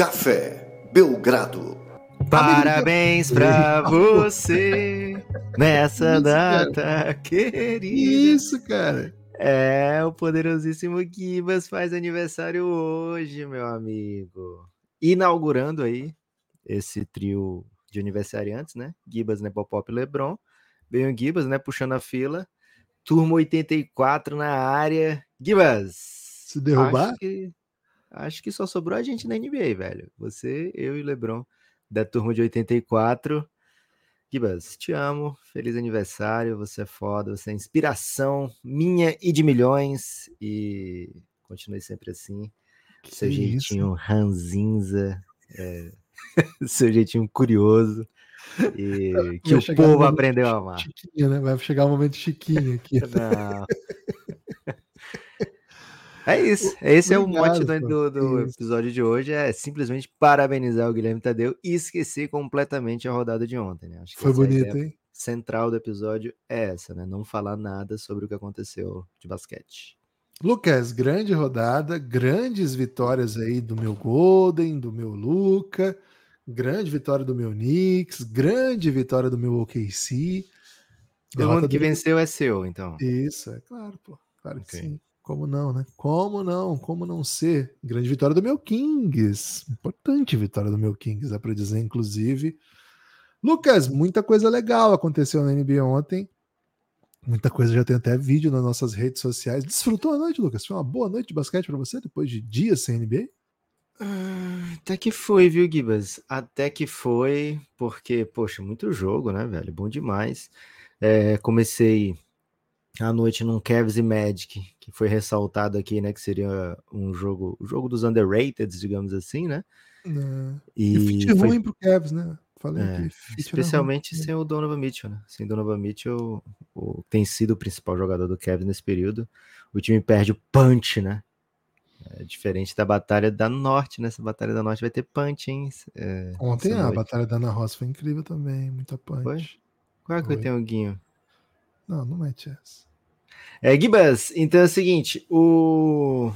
Café Belgrado. Parabéns pra você nessa Isso, data querida. Isso, cara. É, o poderosíssimo Gibas faz aniversário hoje, meu amigo. Inaugurando aí esse trio de aniversariantes, né? Gibas, Nepopop e Lebron. Bem o Gibas, né? Puxando a fila. Turma 84 na área. Gibas! Se derrubar? Acho que, acho que só sobrou a gente na NBA, velho. Você, eu e Lebron, da turma de 84. Gibas, te amo. Feliz aniversário. Você é foda. Você é inspiração minha e de milhões. E continue sempre assim. Que seu isso? jeitinho ranzinza. é, seu jeitinho curioso. E que Vai o povo aprendeu a amar. Chiquinha, né? Vai chegar o momento chiquinho aqui. Não. É isso. Esse é o mote do, Obrigado, do- episódio de hoje. É simplesmente parabenizar o Guilherme Tadeu e esquecer completamente a rodada de ontem. Né? Acho que Foi é a bonito, hein? central do episódio é essa, né? Não falar nada sobre o que aconteceu de basquete. Lucas, grande rodada, grandes vitórias aí do meu Golden, do meu Luca, grande vitória do meu Knicks, grande vitória do meu OKC. Todo mundo que do- venceu é seu, então. Isso, é claro, pô. Claro que Ok. sim. Como não, né? Como não? Como não ser? Grande vitória do meu Kings. Importante vitória do meu Kings, dá pra dizer, inclusive. Lucas, muita coisa legal aconteceu na NBA ontem. Muita coisa, já tem até vídeo nas nossas redes sociais. Desfrutou a noite, Lucas? Foi uma boa noite de basquete pra você depois de dias sem NBA? Ah, Até que foi, viu, Gibas? Até que foi, porque, poxa, muito jogo, né, velho? Bom demais. É, comecei a noite num Cavs e Magic, que foi ressaltado aqui, né, que seria um jogo, o jogo dos underrated, digamos assim, né? Não. E, E, fit foi- ruim pro Cavs, né? Falei é, aqui. especialmente sem o Donovan Mitchell, né? Sem Donovan Mitchell, o, tem sido o principal jogador do Cavs nesse período. O time perde o punch, né? É diferente da Batalha da Norte, né? Essa Batalha da Norte vai ter punch, hein? É, Ontem a noite. batalha da Ana Ross foi incrível também. Muita punch. Foi? Qual é que eu Foi. tenho, Guinho? Não, não mete essa. É, Gibas, então é o seguinte, o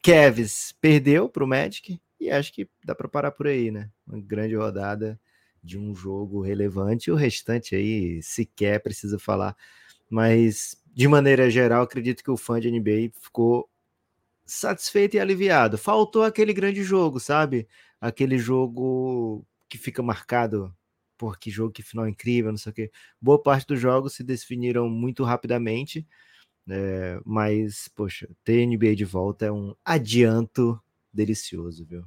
Kevs perdeu pro Magic e acho que dá para parar por aí, né? Uma grande rodada de um jogo relevante, o restante aí sequer precisa falar, mas de maneira geral, acredito que o fã de NBA ficou satisfeito e aliviado. Faltou aquele grande jogo, sabe? Aquele jogo que fica marcado por que jogo que final incrível, não sei o quê. Boa parte dos jogos se definiram muito rapidamente. É, mas, poxa, ter NBA de volta é um adianto delicioso, viu?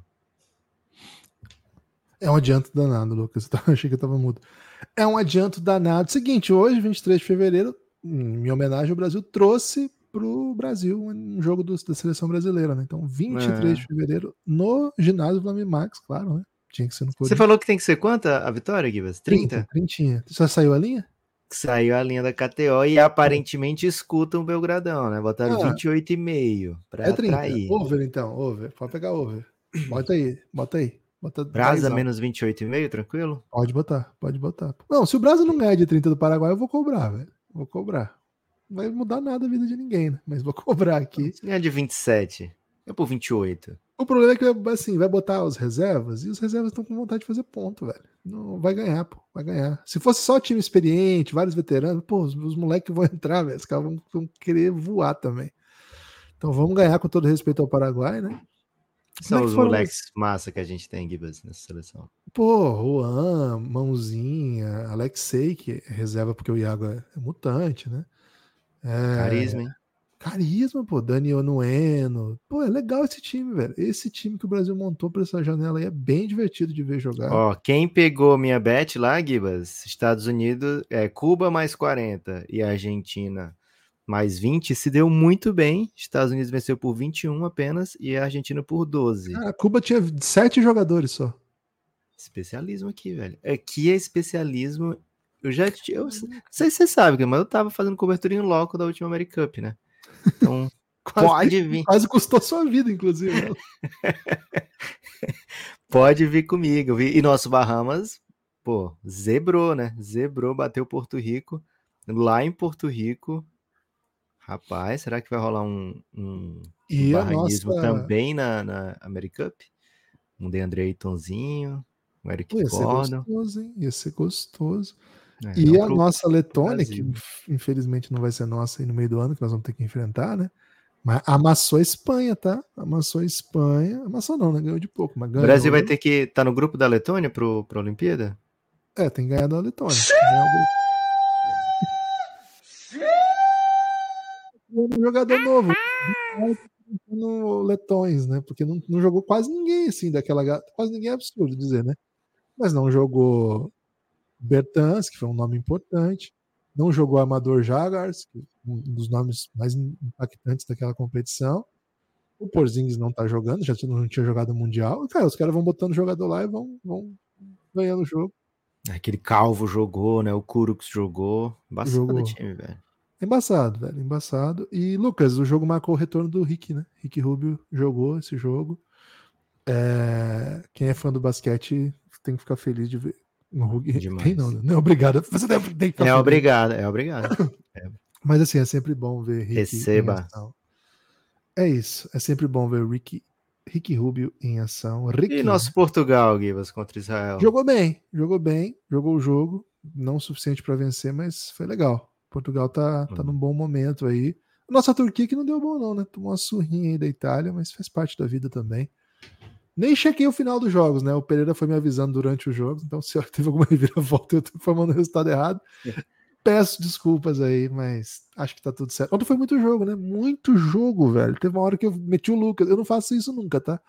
É um adianto danado, Lucas. Eu achei que eu tava mudo. É um adianto danado. Seguinte, hoje, 23 de fevereiro, em homenagem ao Brasil, trouxe pro Brasil um jogo do- da seleção brasileira, né? Então, 23 É. de fevereiro, no ginásio Flamengo Max, claro, né? Tinha que ser no Você Corinthians. falou que tem que ser quanta a vitória, Gibas? 30? 30. Já saiu a linha? Saiu a linha da KTO e aparentemente escutam o Belgradão, né? Botaram Ah. 28,5 para É 30. atrair. Over, então. Over. Pode pegar over. Bota aí. Bota aí. Bota Brasa 10 menos 28,5, tranquilo? Pode botar, pode botar. Não, se o Brasil não ganhar de 30 do Paraguai, eu vou cobrar, velho. Vou cobrar. Não vai mudar nada a vida de ninguém, né? Mas vou cobrar aqui. Se ganhar de 27, é por 28. O problema é que, assim, vai botar os reservas e os reservas estão com vontade de fazer ponto, velho. Não vai ganhar, pô. Vai ganhar. Se fosse só time experiente, vários veteranos, pô, os, os moleques vão entrar, velho. Os caras vão, vão querer voar também. Então vamos ganhar com todo respeito ao Paraguai, né? São é os moleques massa que a gente tem, Gibas, nessa seleção. Pô, Juan, Mãozinha, Alexei, que é reserva porque o Iago é, é mutante, né? É, Carisma, hein? Carisma, pô, Dani Onueno. Pô, é legal esse time, velho. Esse time que o Brasil montou pra essa janela aí é bem divertido de ver jogar. Ó, quem pegou minha bet lá, Gibas, Estados Unidos, é Cuba mais 40 e Argentina mais 20, se deu muito bem. Estados Unidos venceu por 21 apenas e a Argentina por 12. Cara, Cuba tinha sete jogadores só. Especialismo aqui, velho. Aqui é especialismo. Eu já. Eu, não sei se você sabe, mas eu tava fazendo cobertura em loco da última Americup, né? Então, Quase, pode vir. quase custou sua vida, inclusive. né? Pode vir comigo. E nosso Bahamas, pô, zebrou, né? Zebrou, bateu Porto Rico. Lá em Porto Rico. Rapaz, será que vai rolar um, um E barranismo nossa, também na, na Americup? um DeAndre Aytonzinho, um Eric Ia ser Gordon. gostoso, hein? Ia ser gostoso. É, E não a pro- nossa Letônia, que infelizmente não vai ser nossa aí no meio do ano, que nós vamos ter que enfrentar, né? Mas amassou a Espanha, tá? Amassou a Espanha. Amassou não, né? Ganhou de pouco, mas O ganhou. Brasil vai ter que estar no grupo da Letônia pro, pro Olimpíada? É, tem que ganhar da Letônia. Tem que ganhar do- Um jogador novo. No Letões, né? Porque não, não jogou quase ninguém, assim, daquela. Quase ninguém é absurdo dizer, né? Mas não jogou Bertans, que foi um nome importante. Não jogou Amador Jagars, é um dos nomes mais impactantes daquela competição. O Porzingis não tá jogando, já não tinha jogado o Mundial. E, cara, os caras vão botando jogador lá e vão, vão ganhando o jogo. Aquele Calvo jogou, né? O Kurux jogou. Bastante Jogou. time, velho. Embaçado, velho, embaçado. E, Lucas, o jogo marcou o retorno do Rick, né? Rick Rubio jogou esse jogo. É, Quem é fã do basquete tem que ficar feliz de ver. O Hulk- Demais. Quem não, né? Não, obrigado. Você tem tem que É obrigado, é obrigado. Mas assim, é sempre bom ver Rick Receba. É isso. É sempre bom ver o Rick, Rick Rubio em ação. Rick E nosso Portugal, Givas, contra Israel? jogou bem, jogou bem, jogou o jogo. Não o suficiente para vencer, mas foi legal. Portugal tá, tá num bom momento aí. Nossa Turquia que não deu bom, não, né? Tomou uma surrinha aí da Itália, mas faz parte da vida também. Nem chequei o final dos jogos, né? O Pereira foi me avisando durante os jogos, então se teve alguma reviravolta eu tô informando o resultado errado. Peço desculpas aí, mas acho que tá tudo certo. Ontem foi muito jogo, né? Muito jogo, velho. Teve uma hora que eu meti o Lucas. Eu não faço isso nunca, tá?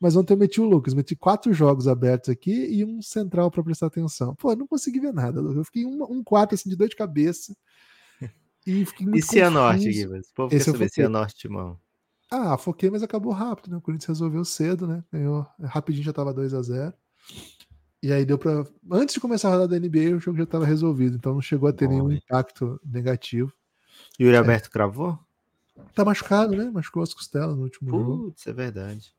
Mas ontem eu meti o Lucas. Meti quatro jogos abertos aqui e um central pra prestar atenção. Pô, eu não consegui ver nada, Lucas. Eu fiquei um, um quarto assim de dor de cabeça. E fiquei muito E Cianorte. Givas? O povo Esse quer saber. Cianorte, Timão. Ah, foquei, mas acabou rápido, né? O Corinthians resolveu cedo, né? Ganhou rapidinho, já tava 2 a 0 E aí deu pra. Antes de começar a rodada da NBA, o jogo já tava resolvido, então não chegou a ter Bom, nenhum hein? impacto negativo. Yuri Alberto cravou? Tá machucado, né? Machucou as costelas no último jogo. Putz, é verdade.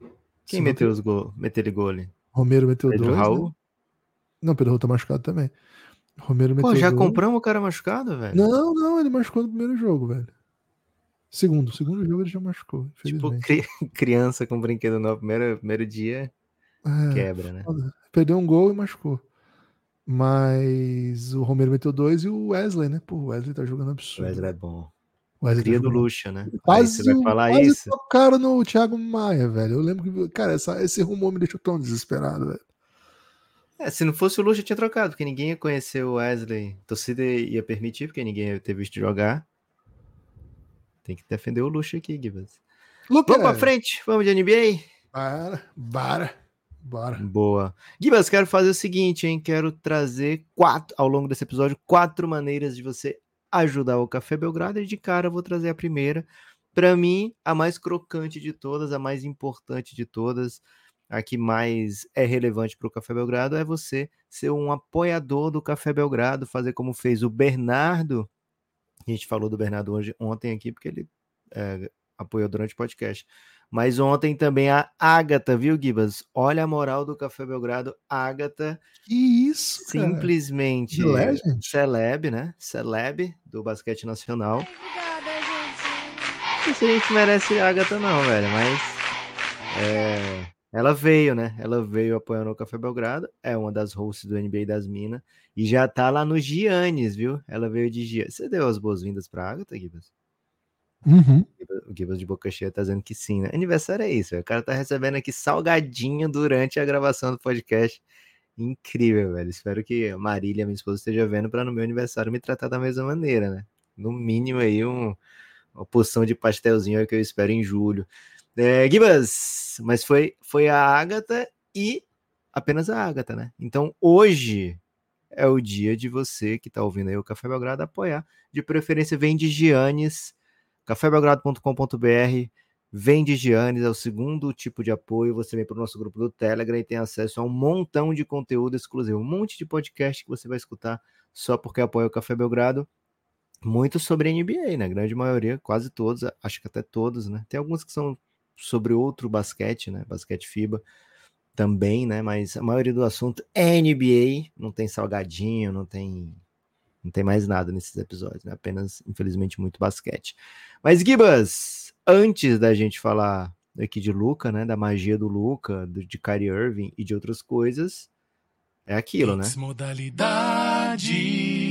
Quem meteu os gol? Meteu ele gol ali? Romero meteu Pedro dois. Raul? Né? Não, Pedro Raul tá machucado também. Romero meteu Pô, já dois. compramos o cara machucado, velho? Não, não, ele machucou no primeiro jogo, velho. Segundo, segundo jogo ele já machucou, Tipo, cri- criança com brinquedo no primeiro, primeiro dia, É, quebra, né? foda. Perdeu um gol e machucou. Mas o Romero meteu dois e o Wesley, né? Pô, o Wesley tá jogando O absurdo. Wesley é bom. O Wesley tá Cria do jogando Lucha, né? Aí Quase, você vai falar quase isso? tocaram no Thiago Maia, velho. Eu lembro que, cara, essa- esse rumor me deixou tão desesperado, velho. É, se não fosse o Lucha, tinha trocado, porque ninguém ia conhecer o Wesley. A torcida ia permitir, porque ninguém ia ter visto jogar. Tem que defender o Lucha aqui, Gibas. Vamos pra frente, vamos de NBA? Bora, bora, bora. Boa. Gibas, quero fazer o seguinte, hein? Quero trazer quatro, ao longo desse episódio, quatro maneiras de você ajudar o Café Belgrado. E de cara eu vou trazer a primeira. Para mim, a mais crocante de todas, a mais importante de todas, a que mais é relevante para o Café Belgrado é você ser um apoiador do Café Belgrado, fazer como fez o Bernardo. A gente falou do Bernardo hoje, ontem aqui, porque ele é, apoiou durante o podcast. Mas ontem também a Ágata, viu, Gibas? Olha a moral do Café Belgrado. Ágata, Que isso, cara. simplesmente Legend? celeb, né? Celeb do basquete nacional. Obrigada, gente. Não sei se a gente merece a Ágata, não, velho, mas. é, ela veio, né? Ela veio apoiando o Café Belgrado, é uma das hosts do NBA das Minas, e já tá lá no Giannis, viu? Ela veio de Giannis. Você deu as boas-vindas pra Ágata, Gibas? Uhum. O Gibas de boca cheia tá dizendo que sim, né? Aniversário é isso, o cara tá recebendo aqui salgadinho durante a gravação do podcast. Incrível, velho. Espero que a Marília, minha esposa, esteja vendo para no meu aniversário me tratar da mesma maneira, né? No mínimo aí um, uma porção de pastelzinho aí que eu espero em julho. É, Gibas, mas foi, foi a Ágata e apenas a Ágata, né? Então hoje é o dia de você que tá ouvindo aí o Café Belgrado apoiar. De preferência, vem de Giannis cafébelgrado.com.br, vem de Giannis, é o segundo tipo de apoio. Você vem para o nosso grupo do Telegram e tem acesso a um montão de conteúdo exclusivo, um monte de podcast que você vai escutar só porque apoia o Café Belgrado. Muito sobre NBA, né? Grande maioria, quase todos, acho que até todos, né? Tem alguns que são sobre outro basquete, né? Basquete FIBA também, né? Mas a maioria do assunto é NBA, não tem salgadinho, não tem não tem mais nada nesses episódios, né? Apenas, infelizmente, muito basquete. Mas, Gibas, antes da gente falar aqui de Luca, né? Da magia do Luca, do, de Kyrie Irving e de outras coisas, é aquilo, né? Modalidade.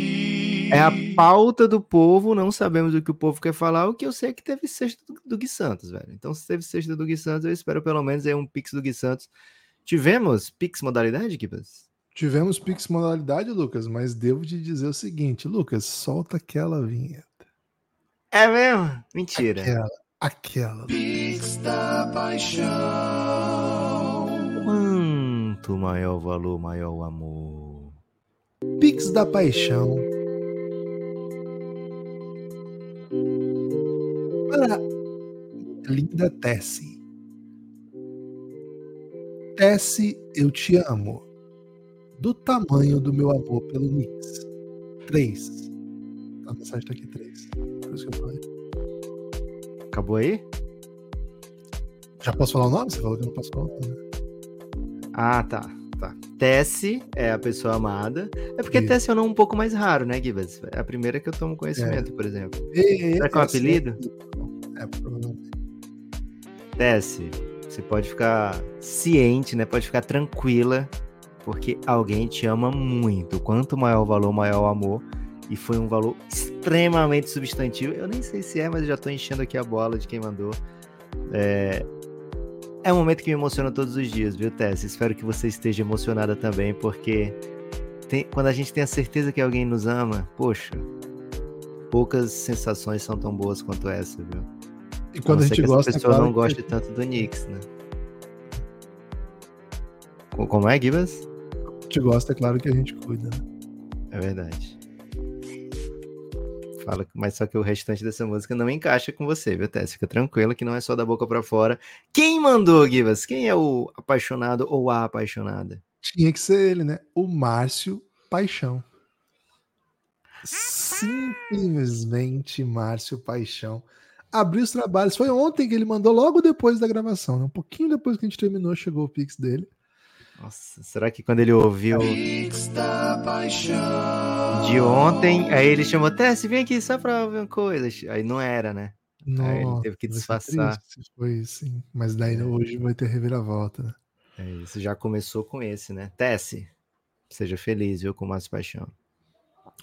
É a pauta do povo, não sabemos o que o povo quer falar. O que eu sei é que teve sexta do, do Gui Santos, velho. Então, se teve sexta do Gui Santos, eu espero pelo menos aí um Pix do Gui Santos. Tivemos Pix modalidade, Kibas? Tivemos Pix modalidade, Lucas, mas devo te dizer o seguinte, Lucas, solta aquela vinheta. É mesmo? Mentira. Aquela, aquela. Pix da paixão. Quanto maior o valor, maior o amor. Pix da paixão. Para a linda Tessie. Tessie, eu te amo. Do tamanho do meu amor pelo Knicks. Três. A mensagem tá aqui, três. Por isso que eu falei. Acabou aí? Já posso falar o nome? Você falou que eu não posso falar o nome. né? Ah, tá. tá. Tessie é a pessoa amada. É porque Isso. Tessie é um nome um pouco mais raro, né, Gibas? É a primeira que eu tomo conhecimento, por exemplo. E- Será que é um esse apelido? É, provavelmente. Tessie, você pode ficar ciente, né? Pode ficar tranquila, porque alguém te ama muito. Quanto maior o valor, maior o amor. E foi um valor extremamente substantivo. Eu nem sei se é, mas eu já tô enchendo aqui a bola de quem mandou. É, é um momento que me emociona todos os dias, viu, Tess? Espero que você esteja emocionada também, porque tem- quando a gente tem a certeza que alguém nos ama, poxa, poucas sensações são tão boas quanto essa, viu? E quando a ser gente gosta, essa é pessoa claro não que- tanto do Knicks, né? Co- Como é, Gibas? a gente gosta, é claro que a gente cuida. né? É verdade. Fala, mas só que o restante dessa música não encaixa com você, viu, Tess? Fica tranquila que não é só da boca pra fora. Quem mandou, Gibas? Quem é o apaixonado ou a apaixonada? Tinha que ser ele, né? O Márcio Paixão. Simplesmente Márcio Paixão. Abriu os trabalhos. Foi ontem que ele mandou, logo depois da gravação. né? Um pouquinho depois que a gente terminou, chegou o Pix dele. Nossa, será que quando ele ouviu Pix da paixão. de ontem, aí ele chamou, Tess, vem aqui só pra ver uma coisa. Aí não era, né? Aí ele teve que disfarçar. triste Foi sim. Mas daí hoje vai ter reviravolta. Né? É isso, já começou com esse, né? Tess, seja feliz, viu, com mais paixão.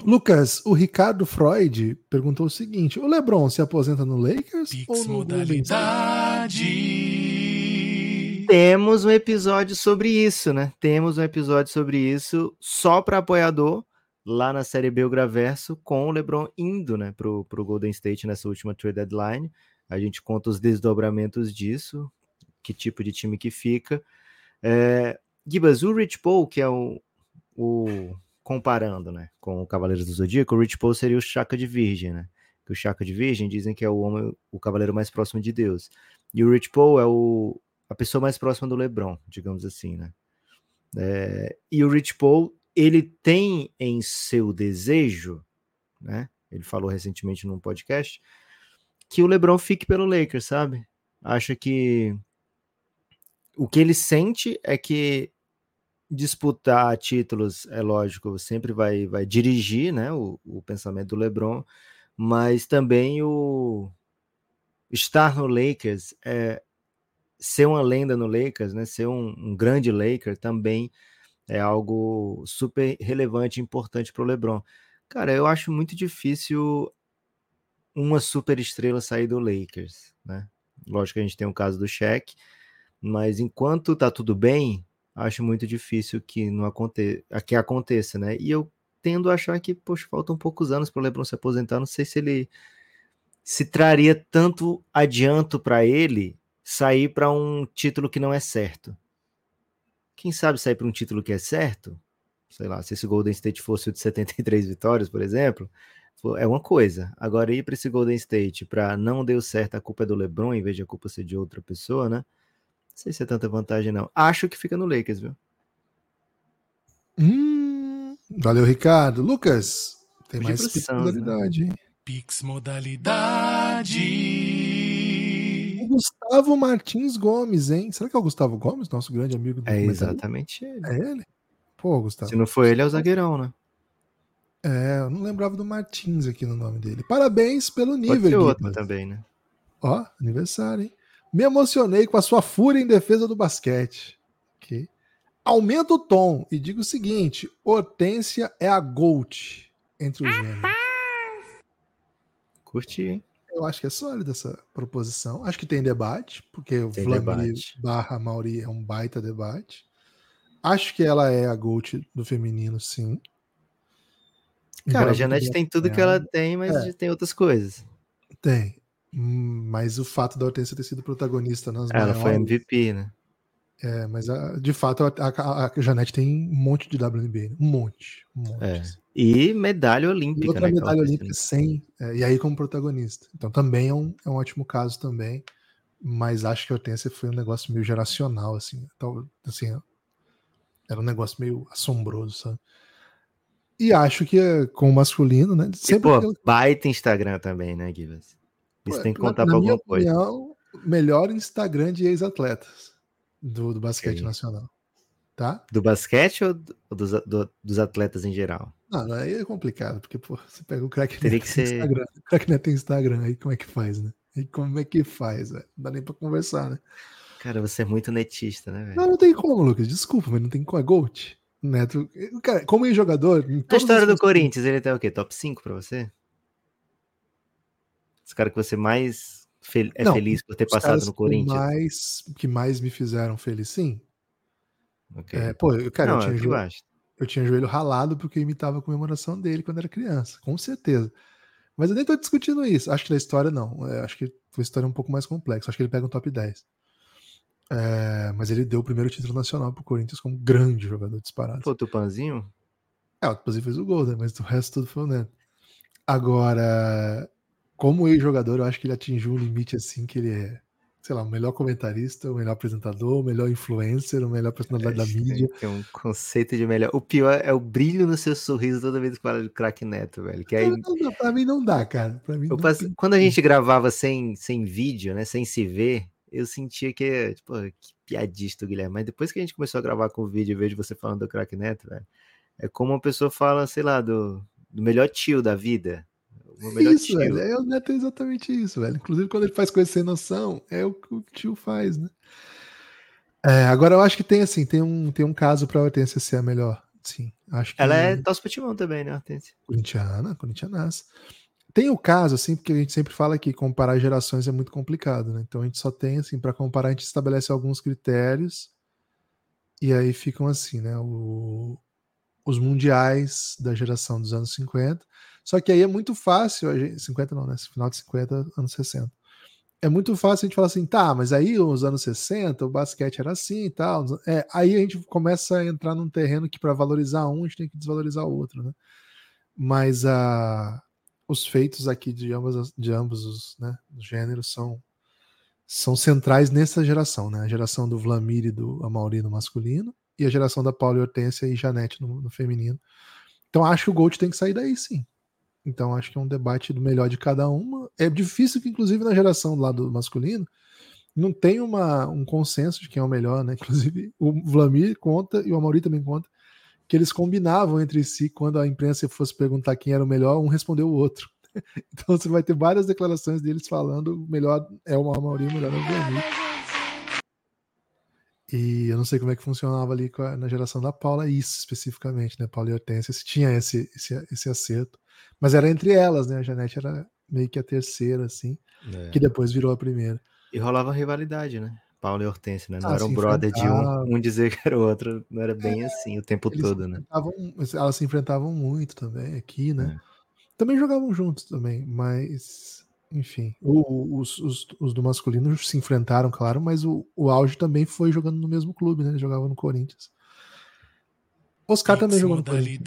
Lucas, o Ricardo Freud perguntou o seguinte: o LeBron se aposenta no Lakers Pix ou no modalidade. Temos um episódio sobre isso, né? Temos um episódio sobre isso só para apoiador lá na série B o Graverso com o LeBron indo, né, pro, pro Golden State nessa última trade deadline. A gente conta os desdobramentos disso, que tipo de time que fica. É, Gibas, o Rich Paul, que é o, o comparando, né, com o Cavaleiros do Zodíaco, o Rich Paul seria o Chaka de Virgem, né? Que o Chaka de Virgem dizem que é o homem, o cavaleiro mais próximo de Deus. E o Rich Paul é o, a pessoa mais próxima do LeBron, digamos assim, né? É, e o Rich Paul, ele tem em seu desejo, né? Ele falou recentemente num podcast que o LeBron fique pelo Lakers, sabe? Acha que o que ele sente é que disputar títulos, é lógico, sempre vai, vai dirigir, né? O, o pensamento do LeBron, mas também o estar no Lakers é ser uma lenda no Lakers, né? Ser um, um grande Laker também é algo super relevante e importante para o LeBron. Cara, eu acho muito difícil uma super estrela sair do Lakers, né? Lógico que a gente tem o caso do Shaq, mas enquanto tá tudo bem, acho muito difícil que não aconte que aconteça, né? E eu tendo a achar que, poxa, faltam poucos anos para o LeBron se aposentar, não sei se ele se traria tanto adianto para ele sair para um título que não é certo. Quem sabe sair para um título que é certo? Sei lá, se esse Golden State fosse o de 73 vitórias, por exemplo, é uma coisa. Agora ir para esse Golden State para não deu certo, a culpa é do LeBron em vez de a culpa ser de outra pessoa, né? Não sei se é tanta vantagem não. Acho que fica no Lakers, viu? Hum, valeu, Ricardo. Lucas, tem mais Pix né? modalidade, hein? Pix modalidade. O Gustavo Martins Gomes, hein? Será que é o Gustavo Gomes, nosso grande amigo do É exatamente ele. É ele? Pô, Gustavo. Se não for ele, é o zagueirão, né? É, eu não lembrava do Martins aqui no nome dele. Parabéns pelo Pode nível, ser outro também, né? Ó, aniversário, hein? Me emocionei com a sua fúria em defesa do basquete. Ok. Aumenta o tom e diga o seguinte: Hortência é a GOAT entre os gêneros. Curti, hein? Eu acho que é sólida essa proposição. Acho que tem debate, porque o Vladimir barra Mauri é um baita debate. Acho que ela é a GOAT do feminino, sim. Cara, Embora a Janete tem tudo que ela tem, mas É. tem outras coisas. Tem. Hum, Mas o fato da Hortência ter sido protagonista nas Ela foi maiores- MVP, né? É, mas a- de fato a, a, a Janete tem um monte de WNBA. né? Um monte. Um monte. É. assim. E medalha E olímpica, outra né? medalha olímpica sem. é, e aí como protagonista. Então também é um, é um ótimo caso também. Mas acho que a Hortência foi um negócio meio geracional, assim. Então, assim, era um negócio meio assombroso, sabe? E acho que é, com o masculino, né? E, Sempre pô, aquilo- baita Instagram também, né, Givas? Isso tem que contar minha alguma coisa. opinião, melhor Instagram de ex-atletas do, do basquete Ok. nacional. Tá? Do basquete ou do- dos, do- dos atletas em geral? Não, aí é complicado, porque, pô, você pega o crack Teria que ser- Instagram. O crack tem Instagram, aí como é que faz, né? Aí como é que faz, velho? Não dá nem pra conversar, né? Cara, você é muito netista, né, velho? Não, não tem como, Lucas. Desculpa, mas não tem como. É Gold. Neto. Cara, como ex-jogador. em A história do Corinthians, ele tá o quê? Top 5 pra você? Os caras que você mais fel- é Não, feliz por ter passado no que Corinthians? mais, que mais me fizeram feliz, sim. Ok. É, pô, eu, cara, Não, eu, é tinha o que eu joelho, eu tinha joelho ralado porque eu imitava a comemoração dele quando era criança, com certeza. Mas eu nem tô discutindo isso. Acho que da história, não. É, acho que foi uma história um pouco mais complexa. Acho que ele pega um top 10. É, mas ele deu o primeiro título nacional pro Corinthians como grande jogador disparado. Pô, Tupanzinho? É, o Tupanzinho fez o gol, né? Mas o resto tudo foi o Neto. Agora, como ex-jogador, eu acho que ele atingiu um limite assim que ele é, sei lá, o melhor comentarista, o melhor apresentador, o melhor influencer, o melhor personalidade da Acho que mídia. Tem um conceito de melhor. O pior é o brilho no seu sorriso toda vez que fala de craque neto, velho. Que aí Não, não pra mim não dá, cara. Pra mim eu não tem- Quando a gente gravava sem, sem vídeo, né? Sem se ver, eu sentia que, tipo, que piadista o Guilherme. Mas depois que a gente começou a gravar com vídeo e vejo você falando do craque neto, velho, é como uma pessoa fala, sei lá, do, do melhor tio da vida. Meu melhor isso, tio. velho. É, o Neto é exatamente isso, velho. Inclusive, quando ele faz coisa sem noção, é o que o tio faz, né? É, agora, eu acho que tem, assim, tem um, tem um caso pra Hortência ser a melhor. Sim, acho que... Ela é torce pro também, né, Hortência? Corintiana, corintianaça. Tem o caso, assim, porque a gente sempre fala que comparar gerações é muito complicado, né? Então a gente só tem, assim, para comparar, a gente estabelece alguns critérios e aí ficam assim, né? O- os mundiais da geração dos anos 50. Só que aí é muito fácil, a gente, 50 não, né? Final de 50, anos 60. É muito fácil a gente falar assim, tá, mas aí os anos 60 o basquete era assim e tal. É, aí a gente começa a entrar num terreno que para valorizar um, a gente tem que desvalorizar o outro, né? Mas a, os feitos aqui de ambos, as- de ambos os, né, os gêneros são, são centrais nessa geração, né? A geração do Vlamir e do Amauri no masculino e a geração da Paula e Hortência e Janete no, no feminino. Então acho que o Gold tem que sair daí, sim. Então acho que é um debate do melhor de cada uma. É difícil que, inclusive, na geração do lado masculino, não tem uma, um consenso de quem é o melhor, né? Inclusive, o Vlamir conta e o Amauri também conta que eles combinavam entre si quando a imprensa fosse perguntar quem era o melhor, um respondeu o outro. Então você vai ter várias declarações deles falando o melhor é o Amauri, o melhor é o Vlamir. E eu não sei como é que funcionava ali a- na geração da Paula, isso especificamente, né? Paula e Hortência, se tinha esse, esse, esse acerto. Mas era entre elas, né? A Janete era meio que a terceira, assim, que depois virou a primeira. E rolava rivalidade, né? Paulo e Hortência, né? Não Ah, era um brother de um, um dizer que era o outro. Não era bem assim o tempo todo, né? elas se enfrentavam muito também aqui, né? É. Também jogavam juntos também, mas enfim, o- os, os, os do masculino se enfrentaram, claro, mas o, o auge também foi jogando no mesmo clube, né? Ele jogava no Corinthians. Oscar também jogou no Corinthians.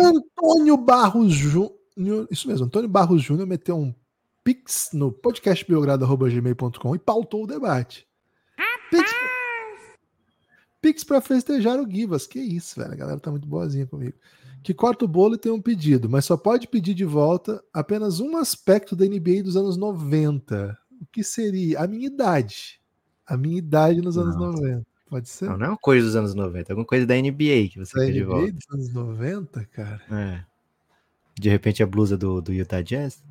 Antônio Barros Júnior, isso mesmo, Antônio Barros Júnior meteu um pix no podcastbiogrado.gmail.com e pautou o debate. Pix, pix pra festejar o Givas. Que isso, velho. A galera tá muito boazinha comigo. Que corta o bolo e tem um pedido, mas só pode pedir de volta apenas um aspecto da NBA dos anos 90. O que seria? A minha idade. A minha idade nos anos Não. 90. Pode ser? Não, não é uma coisa dos anos 90, é alguma coisa da NBA que você Da quer de NBA volta. dos anos 90, cara. É. De repente a blusa do, do Utah Jazz?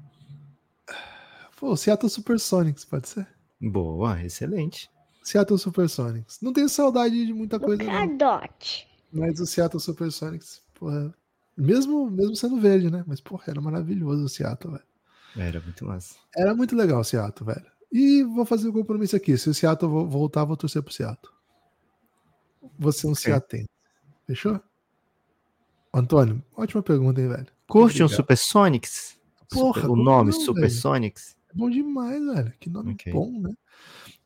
Pô, Seattle Supersonics, pode ser? Boa, excelente. Seattle Supersonics. Não tenho saudade de muita coisa, não. Mas o Seattle Supersonics, porra. Mesmo, mesmo sendo verde, né? Mas, porra, era maravilhoso o Seattle, velho. Era muito massa. Era muito legal o Seattle, velho. E vou fazer o um compromisso aqui. Se o Seattle vo- voltar, vou torcer pro Seattle. Vou ser um Ok. Seattle. Fechou? Antônio, ótima pergunta, hein, velho? Curte um. Supersonics? Porra, Super- o nome não, Supersonics? É bom demais, velho. Que nome Ok. bom, né?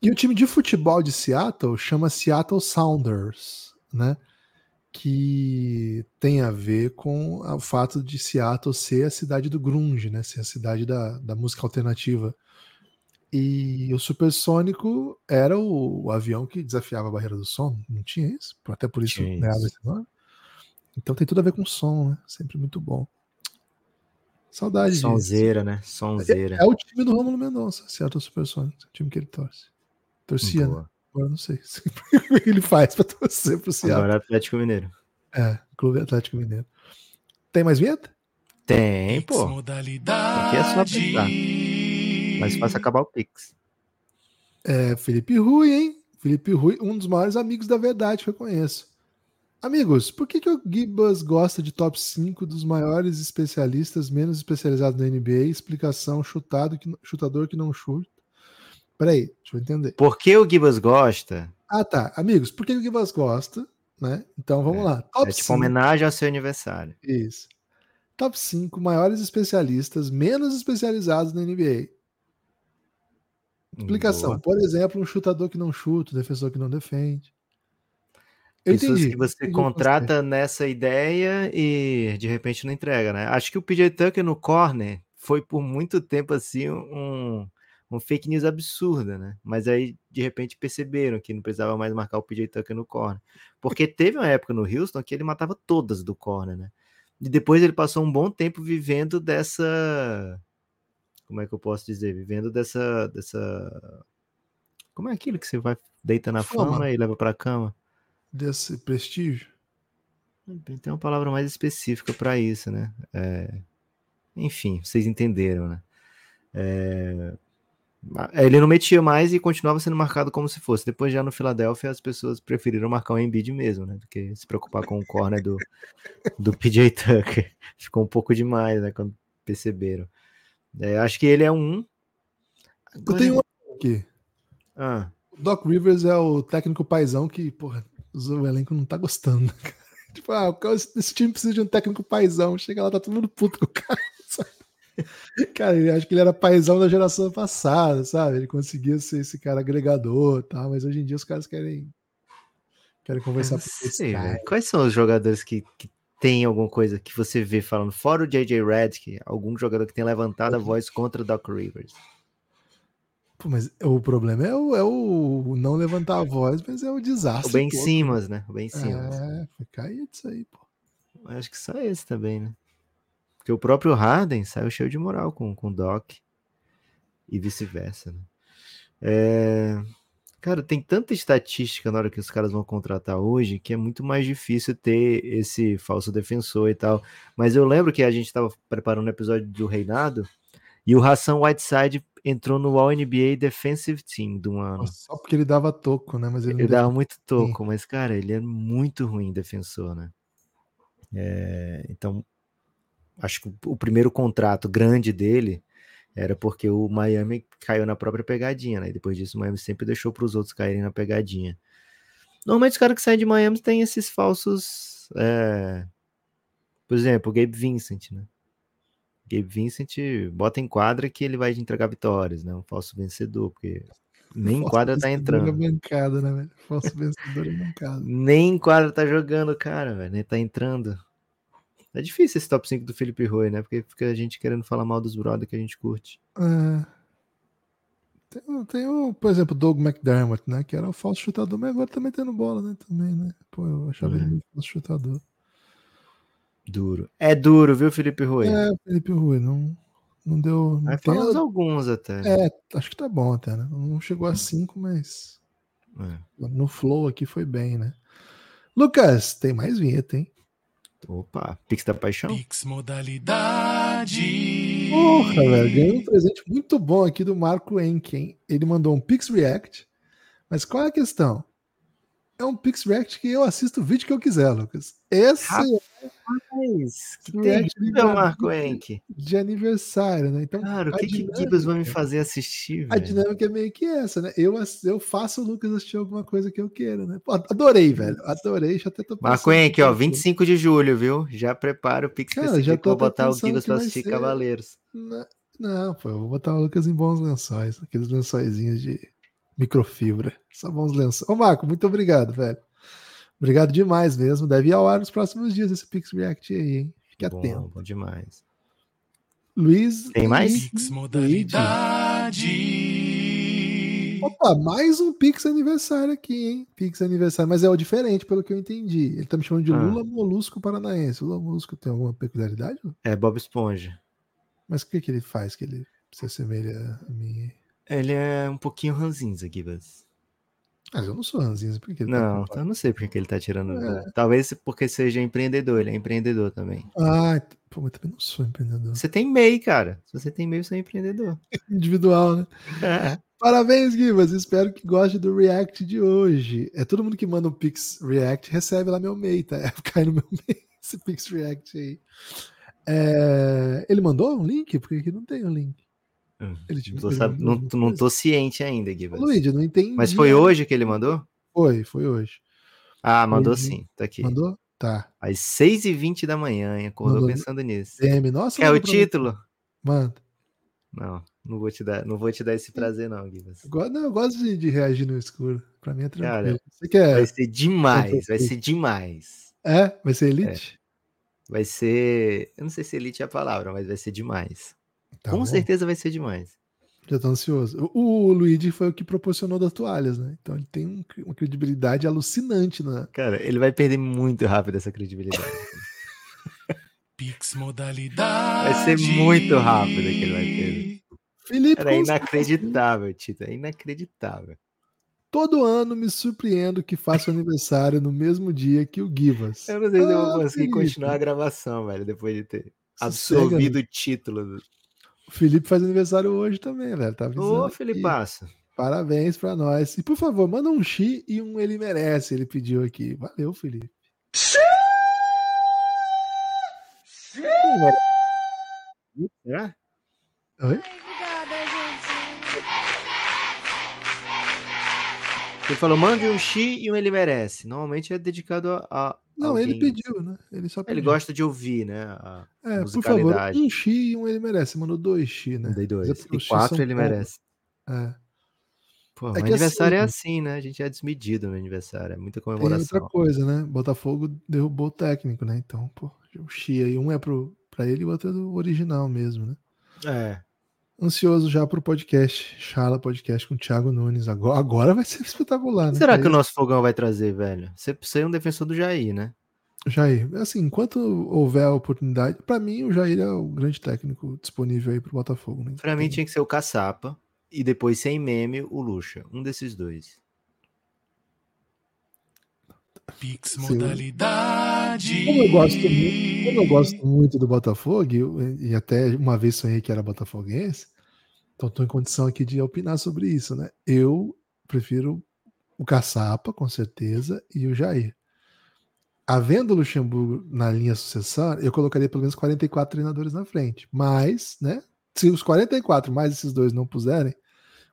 E o time de futebol de Seattle chama Seattle Sounders, né? Que tem a ver com o fato de Seattle ser a cidade do grunge, né? Ser a cidade da, da música alternativa. E o supersônico era o, o avião que desafiava a barreira do som, não tinha isso? Até por isso Tinha ganhava esse nome. Então tem tudo a ver com som, né? Sempre muito bom. Saudade disso. Sonzeira, né? Sonzeira. É o time do Romulo Mendonça, Seattle Supersonics, o time que ele torce. Torcia, né? Agora eu não sei o que ele faz pra torcer pro Seattle. Agora Atlético Mineiro. É, Clube Atlético Mineiro. Tem mais vinheta? Tem, pô. Modalidade. Aqui é só apertar. Mas faça acabar o Pix. É, Felipe Rui, hein? Felipe Rui, um dos maiores amigos da verdade que eu conheço. Amigos, por que, que o Gibas gosta de top 5 dos maiores especialistas menos especializados na NBA? Explicação: chutado que, chutador que não chuta. Peraí, deixa eu entender. Por que o Gibas gosta? Ah, tá. Amigos, por que o Gibas gosta? Né? Então vamos É, lá. Top é tipo 5. homenagem ao seu aniversário. Isso. Top 5 maiores especialistas menos especializados na NBA. Explicação. Boa. Por exemplo, um chutador que não chuta, um defensor que não defende. Eu Pessoas entendi. que você entendi contrata nessa ideia e de repente não entrega, né? Acho que o PJ Tucker no corner foi por muito tempo assim um, um fake news absurda, né? Mas aí de repente perceberam que não precisava mais marcar o PJ Tucker no corner. Porque teve uma época no Houston que ele matava todas do corner, né? E depois ele passou um bom tempo vivendo dessa. Como é que eu posso dizer? Vivendo dessa. dessa... Como é aquilo que você vai deita na Fama. fama e leva pra cama? Desse prestígio. Tem uma palavra mais específica para isso, né? É, Enfim, vocês entenderam, né? É, Ele não metia mais e continuava sendo marcado como se fosse. Depois, já no Philadelphia, as pessoas preferiram marcar o Embiid mesmo, né? Do que se preocupar com o corner do, do PJ Tucker. Ficou um pouco demais, né? Quando perceberam. É, acho que ele é um. Eu tenho um aqui. Ah, O Doc Rivers é o técnico paizão que, porra, o elenco não tá gostando. Tipo, ah, esse time precisa de um técnico paizão. Chega lá, tá todo mundo puto com o cara. Cara, eu acho que ele era paizão da geração passada, sabe? Ele conseguia ser esse cara agregador e tal, mas hoje em dia os caras querem querem conversar esse sei, cara. velho. Quais são os jogadores que, que tem alguma coisa que você vê falando, fora o JJ Redick, algum jogador que tem levantado a voz contra o Doc Rivers? Pô, mas o problema é o, é o não levantar a voz, mas é o desastre. O Ben todo. Simmons, né? O Ben Simmons. É, foi caído isso aí, pô. Acho que só esse também, né? Porque o próprio Harden saiu cheio de moral com, com o Doc e vice-versa, né? É, Cara, tem tanta estatística na hora que os caras vão contratar hoje que é muito mais difícil ter esse falso defensor e tal. Mas eu lembro que a gente estava preparando o episódio do Reinado e o Hassan Whiteside entrou no All-NBA Defensive Team do ano. Só porque ele dava toco, né? Mas ele, Ele dava muito toco, mas, cara, ele é muito ruim defensor, né? É, então, acho que o primeiro contrato grande dele era porque o Miami caiu na própria pegadinha, né? E depois disso, o Miami sempre deixou para os outros caírem na pegadinha. Normalmente, os caras que saem de Miami têm esses falsos. é, Por exemplo, o Gabe Vincent, né? Gabe Vincent bota em quadra que ele vai te entregar vitórias, né? Um falso vencedor, porque nem em quadra tá entrando. É bancada, né, velho? Falso vencedor é bancada. Nem em quadra tá jogando, cara, velho. Nem tá entrando. É difícil esse top 5 do Felipe Rui, né? Porque fica a gente querendo falar mal dos brother que a gente curte. É. Tem, o- tem o, por exemplo, o Doug McDermott, né? Que era o falso chutador, mas agora tá metendo bola, né? Também, né? Pô, eu achava É. ele muito falso chutador. Duro. É duro, viu, Felipe Rui? É, Felipe Rui, não, não deu. Não tem- uns alguns até. é, acho que tá bom até, né? Não chegou a cinco, mas É. no flow aqui foi bem, né? Lucas, tem mais vinheta, hein? Opa, Pix da Paixão? Pix modalidade. Porra, velho. Ganhei um presente muito bom aqui do Marco Enken. Ele mandou um Pix React. Mas qual é a questão? É um Pix React que eu assisto o vídeo que eu quiser, Lucas. Esse Rapaz, que React terrível, de- Marco Enck. de aniversário, né? Então, Cara, o a que que dinâmica- Gibas vai me fazer assistir, A velho? dinâmica é meio que essa, né? Eu, eu faço o Lucas assistir alguma coisa que eu queira, né? Pô, adorei, velho. Adorei. Já até tô Marco pensando Enck, ó, aqui. 25 de julho, viu? Já prepara o Pix Cara, já tô pra botar o que pra assistir ser- Cavaleiros. Não, não, pô, eu vou botar o Lucas em bons lençóis. Aqueles lençóizinhos de microfibra. Só bons lençóis. Ô, Marco, muito obrigado, velho. Obrigado demais mesmo. Deve ir ao ar nos próximos dias esse Pix React aí, hein? Fique Bom, atento. bom demais. Luiz. Tem mais? Pix modalidade. Opa, mais um Pix aniversário aqui, hein? Pix aniversário, mas é o diferente, pelo que eu entendi. Ele tá me chamando de Ah. Lula Molusco Paranaense. Lula Molusco tem alguma peculiaridade? É Bob Esponja. Mas o que, que ele faz que ele se assemelha a mim? Ele é um pouquinho ranzinza, Gibas. Mas eu não sou ranzinho, por que tá Não, com- eu não sei porque que ele tá tirando. É. Talvez porque seja empreendedor, ele é empreendedor também. Ah, pô, mas também não sou empreendedor. Você tem MEI, cara. Se você tem MEI, você é empreendedor. Individual, né? É. Parabéns, Gibas. Espero que goste do React de hoje. É todo mundo que manda um Pix React recebe lá meu MEI, tá? Cai no meu MEI esse Pix React aí. É, Ele mandou um link? Porque aqui não tem um link. Ele te- Não tô, sab- não, não tô ciente ainda, Gibas. Luigi, não entendi. Mas foi hoje que ele mandou? Foi, foi hoje. Ah, mandou sim. Tá aqui. Mandou? Tá. Às 6h20 da manhã, hein? Acordou Mandou- pensando nisso. DM, nossa. Quer o título? Manda. Não, não vou te dar, não vou te dar esse prazer, não, Gibas. Eu gosto, não, eu gosto de, de reagir no escuro. Pra mim é tranquilo. Cara, Você quer? Vai ser demais, vai ser demais. É? Vai ser Elite? Vai ser. Eu não sei se elite é a palavra, mas vai ser demais. Tá Com bom. certeza vai ser demais. Já tô ansioso. O, o Luigi foi o que proporcionou das toalhas, né? Então ele tem um- uma credibilidade alucinante na. Cara, ele vai perder muito rápido essa credibilidade. Pix modalidade. Vai ser muito rápido que ele vai perder. Felipe, Cara, é inacreditável, Tito. É inacreditável. todo ano me surpreendo que faço aniversário no mesmo dia que o Givas. Eu não sei se eu Ah, vou conseguir Felipe. continuar a gravação, velho, depois de ter Sossega, absorvido né? o título. do- O Felipe faz aniversário hoje também, velho. Tá avisando Ô, aqui. Felipaço. Parabéns pra nós. E por favor, manda um X e um ele merece. Ele pediu aqui. Valeu, Felipe. Será? Oi? Obrigada, gente. Ele falou, mande um X e um ele merece. Normalmente é dedicado a. a Não, ele pediu, né? Ele só pediu. Ele gosta de ouvir, né? A É, por favor, um X e um ele merece. Mandou dois X, né? Dei dois. É E quatro ele merece. É. Pô, É aniversário é assim- assim, né? A gente é desmedido no aniversário. É muita Tem outra comemoração. coisa, né? Botafogo derrubou o técnico, né? Então, pô, o X aí, um é pro, pra ele e o outro é do original mesmo, né? É. Ansioso já pro podcast. Chala Podcast com o Thiago Nunes. Agora, agora vai ser espetacular, né? Será que o nosso fogão vai trazer, velho? Você, você é um defensor do Jair, né? Jair, assim, enquanto houver a oportunidade, pra mim o Jair é o grande técnico disponível aí pro Botafogo, né? Pra mim Tem- tinha que ser o Caçapa e depois, sem meme, o Lucha. Um desses dois. Pix modalidade. Como eu gosto muito, como eu gosto muito do Botafogo, e e até uma vez sonhei que era botafoguense, então estou em condição aqui de opinar sobre isso, né? Eu prefiro o Caçapa, com certeza, e o Jair. Havendo o Luxemburgo na linha sucessória, eu colocaria pelo menos 44 treinadores na frente. Mas, né? Se os 44 mais esses dois não puserem,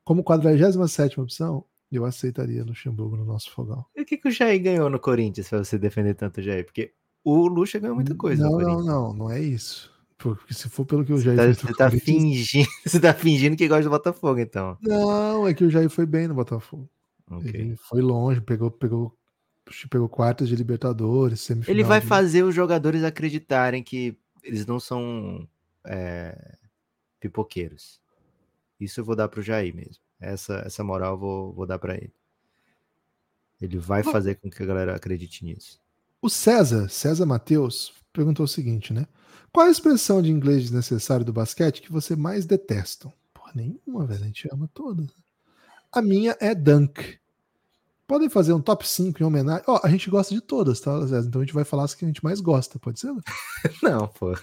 como 47 opção, eu aceitaria Luxemburgo no nosso fogão. E o que, que o Jair ganhou no Corinthians pra você defender tanto o Jair? Porque o Lucha ganhou muita coisa Não, não, não, não é isso. Porque se for pelo que o Jair Tá- fez Você tá, fingindo, você tá fingindo que gosta do Botafogo, então. Não, é que o Jair foi bem no Botafogo. Ok. Ele foi longe, pegou, pegou, pegou quartas de Libertadores, semifinal. Ele vai de- fazer os jogadores acreditarem que eles não são é, pipoqueiros. Isso eu vou dar pro Jair mesmo. Essa, essa moral eu vou, vou dar pra ele. Ele vai fazer com que a galera acredite nisso. O César, César Matheus, perguntou o seguinte, né? Qual a expressão de inglês desnecessário do basquete que você mais detesta? Porra, nenhuma, velho. A gente ama todas. A minha é dunk. Podem fazer um top 5 em homenagem. Ó, a gente gosta de todas, tá, César? Então a gente vai falar as que a gente mais gosta, pode ser? Não, pô.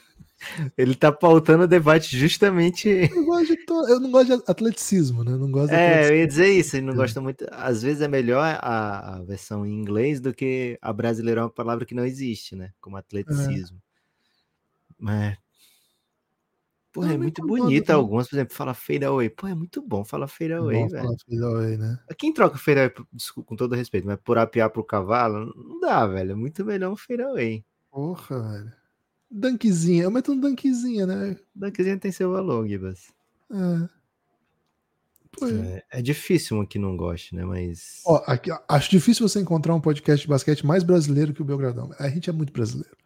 Ele tá pautando o debate justamente. Eu, gosto de eu não gosto de atleticismo, né? Eu não gosto de É, eu ia dizer isso, ele não É. gosta muito. Às vezes é melhor a, a versão em inglês do que a brasileira é uma palavra que não existe, né? Como atleticismo. Mas. Pô, é muito bonita algumas, por exemplo, fala fade away. Pô, é muito bom falar fade É velho. falar fade away, né? Quem troca fade away, por- desculpa, com todo respeito, mas por apiar pro cavalo, não dá, velho. É muito melhor um fade away. Porra, velho. Dunkzinha, eu meto um dunkzinha, né? Dunkzinho tem seu valor, Gibas. É. Pô, É, é difícil um que não goste, né? Mas. Ó, aqui, acho difícil você encontrar um podcast de basquete mais brasileiro que o Belgradão. A gente é muito brasileiro.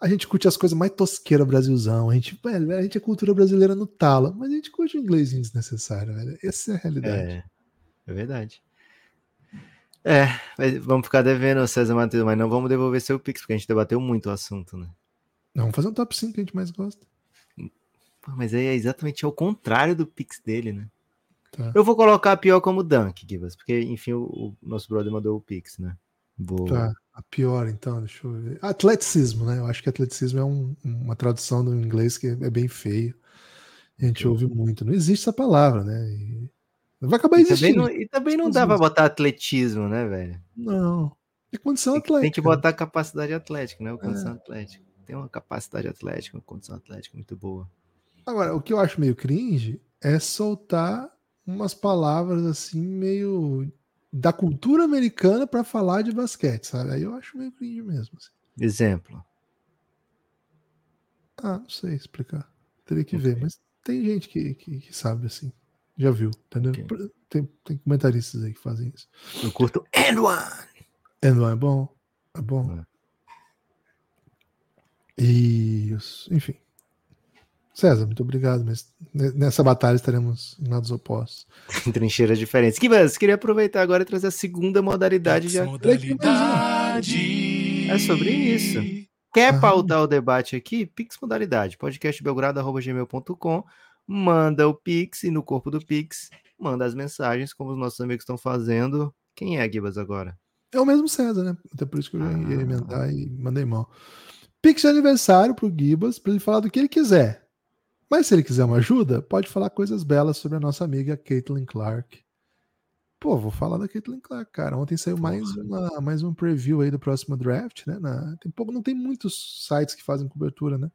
A gente curte as coisas mais tosqueiras Brasilzão. A gente, velho, a gente é cultura brasileira no tala, mas a gente curte o inglês desnecessário, velho. Essa é a realidade. É, é verdade. É, vamos ficar devendo, César Matheus, mas não vamos devolver seu Pix, porque a gente debateu muito o assunto, né? Vamos fazer um top 5 que a gente mais gosta. Pô, mas aí é exatamente ao contrário do Pix dele, né? Tá. Eu vou colocar a pior como Dunk, Gibas, porque, enfim, o, o nosso brother mandou o Pix, né? Vou... Tá. A pior, então, deixa eu ver. Atleticismo, né? Eu acho que atleticismo é um- uma tradução do inglês que é bem feio. A gente ouve muito. Não existe essa palavra, né? E vai acabar E também existindo. não, e também não dá pra botar atletismo, né, velho? Não. É condição Tem atlética. tem que botar capacidade atlética, né? Condição atlética. Tem uma capacidade atlética, uma condição atlética muito boa. Agora, o que eu acho meio cringe é soltar umas palavras assim, meio da cultura americana pra falar de basquete, sabe? Aí eu acho meio cringe mesmo. assim. Exemplo. Ah, não sei explicar. Teria que Não ver, mas tem gente que, que, que sabe assim. Já viu, entendeu? Ok. Tem, tem comentaristas aí que fazem isso. Eu curto and one. É, não é bom? É bom. É. E, os- enfim. César, muito obrigado, mas ne- nessa batalha estaremos em lados opostos. Em trincheiras diferentes. Kivas, queria aproveitar agora e trazer a segunda modalidade. Já Modalidade. É sobre isso. quer Ah. pautar o debate aqui? Pix modalidade, podcastbelgrado.gmail.com. Manda o Pix e no corpo do Pix, manda as mensagens, como os nossos amigos estão fazendo. Quem é, Gibas, agora? É o mesmo César, né? Até por isso que eu já ia Ah. emendar e mandei mal. Pix de aniversário pro Gibas, para ele falar do que ele quiser. Mas se ele quiser uma ajuda, pode falar coisas belas sobre a nossa amiga Caitlin Clark. Pô, vou falar da Caitlin Clark, cara. Ontem saiu mais, uma, mais um preview aí do próximo draft, né? Na- tem pouco, não tem muitos sites que fazem cobertura, né?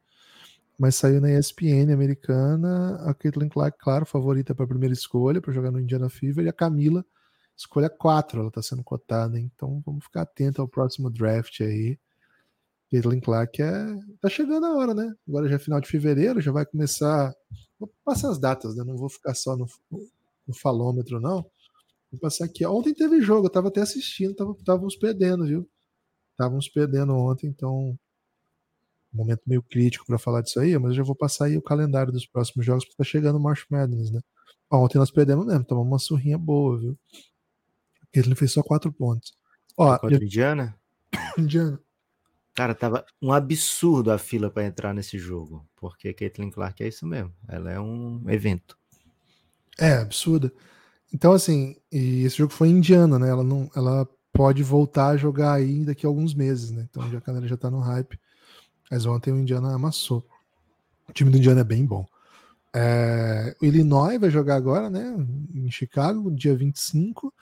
Mas saiu na ESPN americana. A Caitlin Clark, claro, favorita para a primeira escolha, para jogar no Indiana Fever. E a Camila, escolha 4, ela está sendo cotada. hein? Então vamos ficar atento ao próximo draft aí. Caitlin Clark é. Tá chegando a hora, né? Agora já é final de fevereiro, já vai começar. Vou passar as datas, né? Não vou ficar só no, no falômetro, não. Vou passar aqui. Ontem teve jogo, eu tava até assistindo, tava- estávamos perdendo, viu? Estávamos perdendo ontem, então. um Momento meio crítico para falar disso aí, mas eu já vou passar aí o calendário dos próximos jogos, porque tá chegando o March Madness, né? Ontem nós perdemos mesmo, tomamos uma surrinha boa, viu? Ele fez só quatro pontos. Ó, Contra a Indiana? Indiana. Cara, tava um absurdo a fila para entrar nesse jogo, porque Caitlin Clark é isso mesmo. Ela é um evento. É, absurda. Então, assim, e esse jogo foi em Indiana, né? Ela, não, ela pode voltar a jogar aí daqui a alguns meses, né? Então já a galera já tá no hype. Mas ontem o Indiana amassou. O time do Indiana é bem bom. É, o Illinois vai jogar agora, né? Em Chicago, dia 25.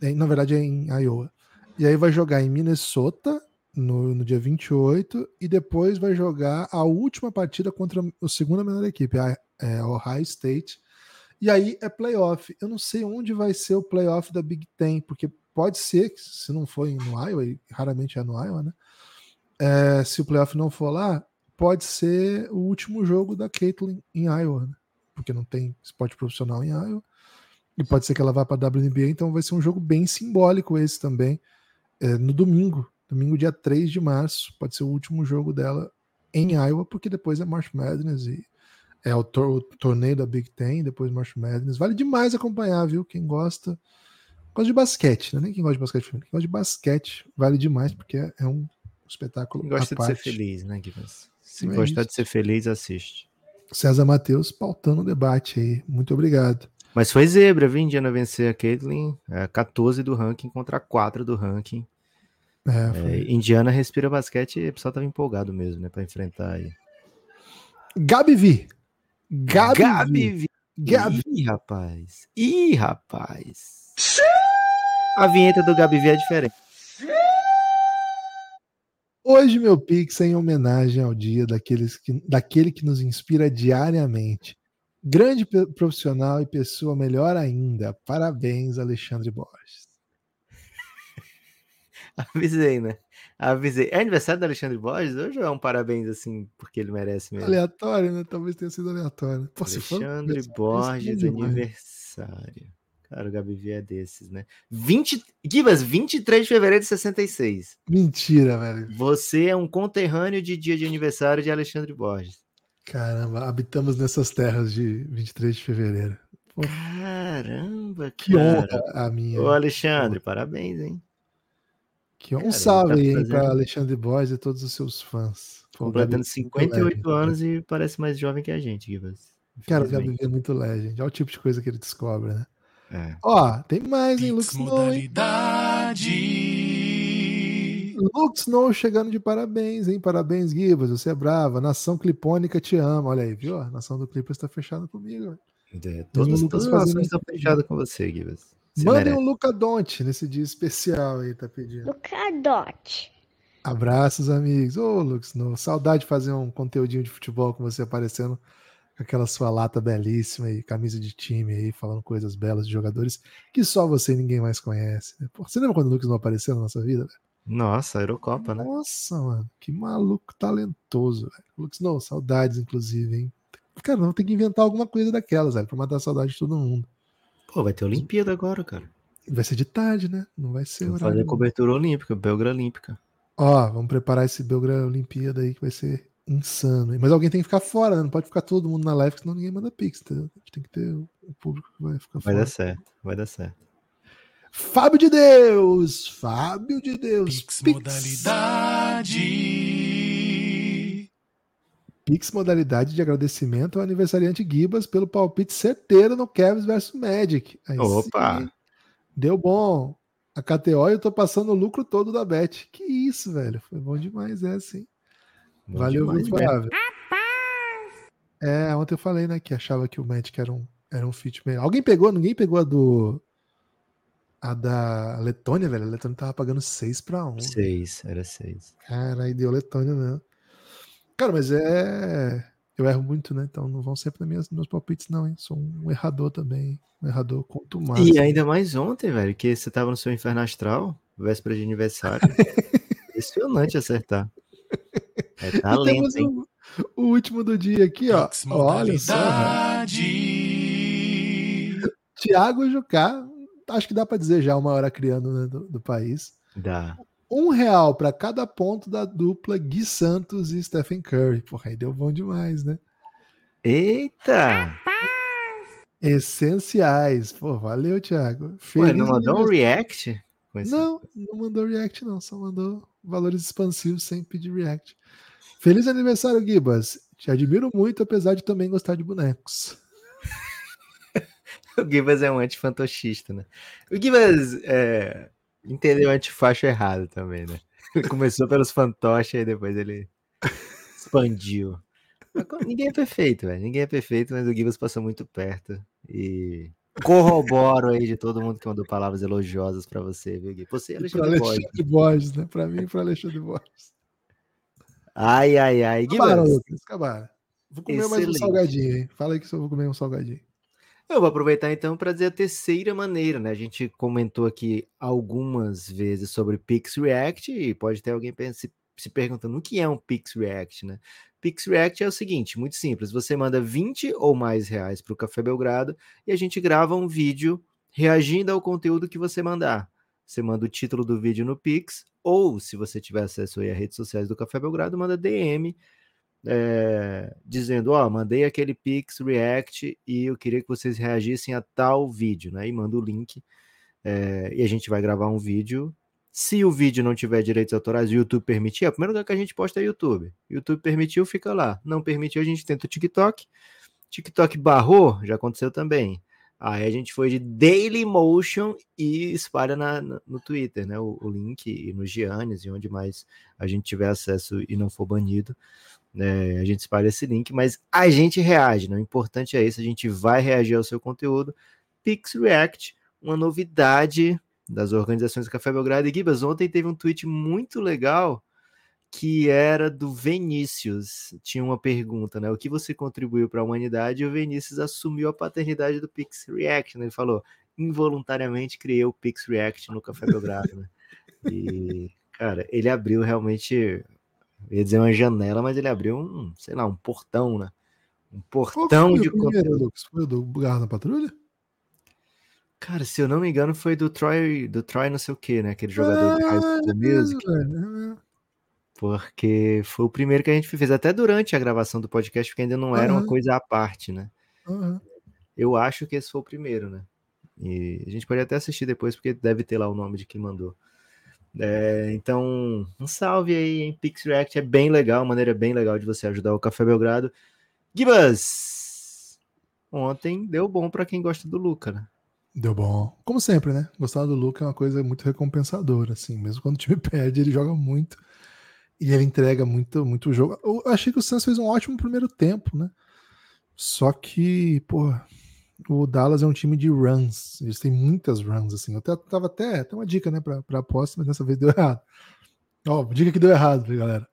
É, na verdade é em Iowa. E aí vai jogar em Minnesota no, no dia 28 e depois vai jogar a última partida contra a segunda melhor equipe, a é, Ohio State. E aí é playoff. Eu não sei onde vai ser o playoff da Big Ten, porque pode ser que se não for no Iowa, e raramente é no Iowa, né? É, se o playoff não for lá, pode ser o último jogo da Caitlyn em Iowa, né? porque não tem esporte profissional em Iowa. E pode ser que ela vá para a WNBA, então vai ser um jogo bem simbólico esse também, é, no domingo, domingo dia 3 de março, pode ser o último jogo dela em Iowa, porque depois é March Madness e é o, tor o torneio da Big Ten, depois March Madness. Vale demais acompanhar, viu? Quem gosta. Gosta de basquete, não é nem quem gosta de basquete feminino. Quem gosta de basquete vale demais, porque é, é um espetáculo. Quem gosta de ser parte. feliz, né, Gibas? Se É gostar isso. de ser feliz, assiste. César Matheus pautando o debate aí. Muito obrigado. Mas foi zebra, viu? Indiana vencer a Caitlyn. É, 14 do ranking contra 4 do ranking. É, É, foi- Indiana respira basquete e o pessoal tava empolgado mesmo, né? Pra enfrentar aí. Gabi Vi. Gabi, Gabi Vi. Gabi. Ih, rapaz. Ih, rapaz. A vinheta do Gabi Vi é diferente. Hoje meu Pix é em homenagem ao dia daqueles que, daquele que nos inspira diariamente. Grande profissional e pessoa melhor ainda. Parabéns, Alexandre Borges. Avisei, né? Avisei. É aniversário do Alexandre Borges hoje ou é um parabéns assim, porque ele merece mesmo? Aleatório, né? Talvez tenha sido aleatório. Pô, Alexandre aniversário, Borges, é aniversário. Cara, o Gabi Vi é desses, né? 20... Gibas, 23 de fevereiro de 66. Mentira, velho. Você é um conterrâneo de dia de aniversário de Alexandre Borges. Caramba, habitamos nessas terras de 23 de fevereiro. Caramba, Que cara. honra a minha. Ô, Alexandre, parabéns, hein? Um Cara, salve ele aí tá hein, para Alexandre Borges e todos os seus fãs. Pô, Completando Gabi é muito 58 legend, anos e parece mais jovem que a gente, Gibas. Cara, o Gabi é muito legend. Olha o tipo de coisa que ele descobre, né? É. Ó, tem mais, hein? Lux Snow. Lux Snow chegando de parabéns, hein? Parabéns, Gibas. Você é brava. Nação Clipônica te ama. Olha aí, viu? A nação do Clippers tá fechada comigo. É, todas, todas as fazendo ações estão fechadas com você, Gibas. Você Mande merece. um Luca Donte nesse dia especial aí, tá pedindo. Lucadote. Abraços, amigos. Ô, Lux Snow, saudade de fazer um conteúdinho de futebol com você aparecendo com aquela sua lata belíssima e camisa de time aí, falando coisas belas de jogadores que só você e ninguém mais conhece. né? Pô, você lembra quando o Lux não apareceu na nossa vida? velho? Nossa, Eurocopa, né? Nossa, mano, que maluco talentoso, velho. Lux Snow, saudades, inclusive, hein? Cara, não tem que inventar alguma coisa daquelas, velho, pra matar a saudade de todo mundo. Pô, vai ter Olimpíada agora, cara. Vai ser de tarde, né? Não vai ser Vamos horário. fazer cobertura olímpica, Belgra Olímpica. Ó, vamos preparar esse Belgrado Olimpíada aí que vai ser insano. Mas alguém tem que ficar fora, né? Não pode ficar todo mundo na live, senão ninguém manda pix, entendeu? A gente tem que ter o público que vai ficar Vai fora. dar certo, vai dar certo. Fábio de Deus! Fábio de Deus! Pix Pix, modalidade. Pix modalidade de agradecimento ao aniversariante Gibas pelo palpite certeiro no Cavs vs Magic. Aí Opa! sim, deu bom. A KTO eu tô passando o lucro todo da Bet. Que isso, velho. Foi bom demais, é assim. Bom Valeu, demais mesmo. Flávio? É, ontem eu falei, né, que achava que o Magic era um, era um fit melhor. Alguém pegou? Ninguém pegou a do. A da Letônia, velho. A Letônia tava pagando 6 pra 1. Seis, era seis. Cara, aí deu Letônia, né? Cara, mas é. Eu erro muito, né? Então não vão sempre nos meus palpites, não, hein? Sou um errador também. Um errador contumaz. E ainda mais ontem, velho, que você tava no seu inferno astral, véspera de aniversário. Impressionante acertar. É E talento, temos hein? o, o último do dia aqui, ó. Olha só. Tiago Jucá, acho que dá pra dizer já o maior acriano né, do, do país. Dá. Um real para cada ponto da dupla Gui Santos e Stephen Curry. Porra, aí deu bom demais, né? Eita! Essenciais. Pô, valeu, Thiago. Feliz ele não mandou um react? Não, não mandou react, não. Só mandou valores expansivos sem pedir react. Feliz aniversário, Gibas. Te admiro muito, apesar de também gostar de bonecos. O Gibas é um antifantochista, né? O Gibas é, entendeu antifacho errado também, né? Ele começou pelos fantoches e depois ele expandiu. Ninguém é perfeito, velho. Ninguém é perfeito, mas o Gibas passou muito perto. E corroboro aí de todo mundo que mandou palavras elogiosas pra você, viu, Gui? Você é E para Alexandre Borges. Alexandre Borges, né? Para mim para Alexandre Borges. Ai, ai, ai. Acabaram, Lucas. Acabaram. Vou comer mais um Excelente. salgadinho, hein? Fala aí que eu vou comer um salgadinho. Eu vou aproveitar então para dizer a terceira maneira, né? A gente comentou aqui algumas vezes sobre Pix React e pode ter alguém se perguntando o que é um Pix React, né? Pix React é o seguinte, muito simples, você manda 20 ou mais reais para o Café Belgrado e a gente grava um vídeo reagindo ao conteúdo que você mandar. Você manda o título do vídeo no Pix ou, se você tiver acesso aí às redes sociais do Café Belgrado, manda DM é, dizendo, ó, mandei aquele Pix React e eu queria que vocês reagissem a tal vídeo, né? E manda o link é, e a gente vai gravar um vídeo. Se o vídeo não tiver direitos autorais, o YouTube permitir, a primeira lugar que a gente posta é YouTube. YouTube permitiu, fica lá. Não permitiu, a gente tenta o TikTok. TikTok barrou, já aconteceu também. Aí a gente foi de Dailymotion e espalha na, no Twitter, né? O, o link e no Giannis e onde mais a gente tiver acesso e não for banido. É, a gente espalha esse link, mas a gente reage, né? O importante é isso, a gente vai reagir ao seu conteúdo. Pix React, uma novidade das organizações do Café Belgrado. E Gibas, ontem teve um tweet muito legal que era do Vinícius. Tinha uma pergunta, né? O que você contribuiu para a humanidade? E o Vinícius assumiu a paternidade do Pix React, né? Ele falou: involuntariamente criei o Pix React no Café Belgrado, né? E, cara, ele abriu realmente, eu ia dizer uma janela, mas ele abriu um, sei lá, um portão, né? Um portão de conteúdo. Lucas? Foi o do Garra na Patrulha? Cara, se eu não me engano, foi do Troy, do Troy não sei o que, né? Aquele jogador ah, High School Music. É, porque foi o primeiro que a gente fez, até durante a gravação do podcast, porque ainda não era uhum. uma coisa à parte, né? Uhum. Eu acho que esse foi o primeiro, né? E a gente pode até assistir depois, porque deve ter lá o nome de quem mandou. É, então, um salve aí em Pix React, é bem legal, maneira bem legal de você ajudar o Café Belgrado. Gibas! Ontem deu bom para quem gosta do Luca, né? Deu bom. Como sempre, né? Gostar do Luca é uma coisa muito recompensadora, assim. Mesmo quando o time perde, ele joga muito. E ele entrega muito, muito jogo. Eu achei que o Santos fez um ótimo primeiro tempo, né? Só que, pô, o Dallas é um time de runs. Eles têm muitas runs, assim. Eu até, tava até, até uma dica, né, pra, pra aposta, mas dessa vez deu errado. Ó, dica que deu errado, galera.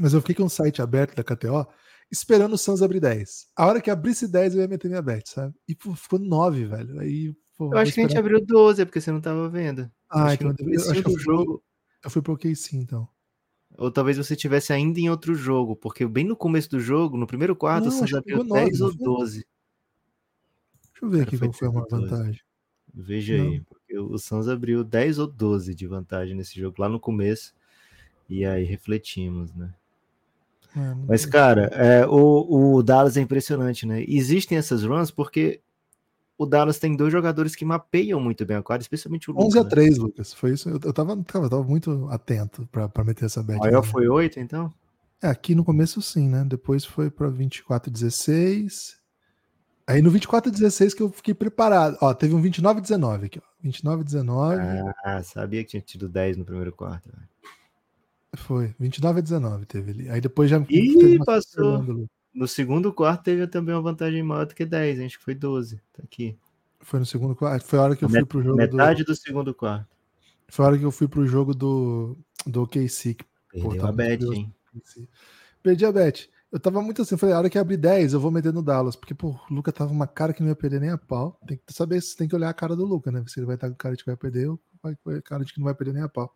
Mas eu fiquei com o site aberto da KTO esperando o Santos abrir 10. A hora que abrisse 10, eu ia meter minha bet, sabe? E pô, ficou 9, velho. Aí, pô, eu acho que a gente abriu 12, é porque você não tava vendo. Ah, acho então, que eu, acho que eu, fui, jogo... eu fui pro OKC, então. Ou talvez você tivesse ainda em outro jogo, porque bem no começo do jogo, no primeiro quarto, não, o Santos abriu 10 ou 12. Deixa eu ver aqui qual foi a vantagem. Veja não. aí, porque o Santos abriu 10 ou 12 de vantagem nesse jogo lá no começo. E aí refletimos, né? É, Mas, cara, é, o, o Dallas é impressionante, né? Existem essas runs porque o Dallas tem dois jogadores que mapeiam muito bem a quadra, especialmente o Lucas. 11 a 3, né? Lucas. Foi isso. Eu, eu, tava, tava, tava muito atento para meter essa bet. Maior foi 8, então? É, aqui no começo sim, né? Depois foi para 24 a 16. Aí no 24 a 16 que eu fiquei preparado. Ó, teve um 29 a 19 aqui, ó. 29 a 19. Ah, sabia que tinha tido 10 no primeiro quarto. Foi, 29 a 19 teve ali. Aí depois já. Ih, passou. No segundo quarto teve também uma vantagem maior do que 10, acho que foi 12. Tá aqui. Foi no segundo quarto. Foi a hora que eu fui pro jogo. Metade do... do segundo quarto. Foi a hora que eu fui pro jogo do, do OKC. Perdeu a bet, hein? Perdi a bet. Eu tava muito assim, falei, a hora que abrir 10, eu vou meter no Dallas. Porque, pô, o Luca tava uma cara que não ia perder nem a pau. Tem que saber se tem que olhar a cara do Luca, né? Se ele vai estar com cara de que vai perder ou vai com cara de que não vai perder nem a pau.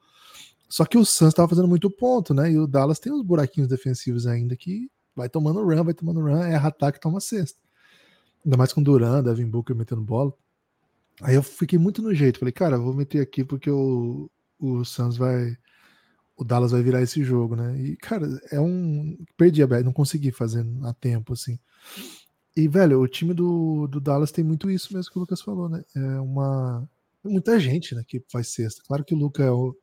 Só que o Suns estava fazendo muito ponto, né? E o Dallas tem uns buraquinhos defensivos ainda que vai tomando run, vai tomando run, é ataque toma sexta. Ainda mais com Duran, Devin Booker metendo bola. Aí eu fiquei muito no jeito. Falei, cara, vou meter aqui porque o, o Suns vai. O Dallas vai virar esse jogo, né? E, cara, é um. Perdi a não consegui fazer a tempo, assim. E, velho, o time do, do Dallas tem muito isso mesmo que o Lucas falou, né? É uma. Muita gente né, que faz sexta. Claro que o Lucas é o,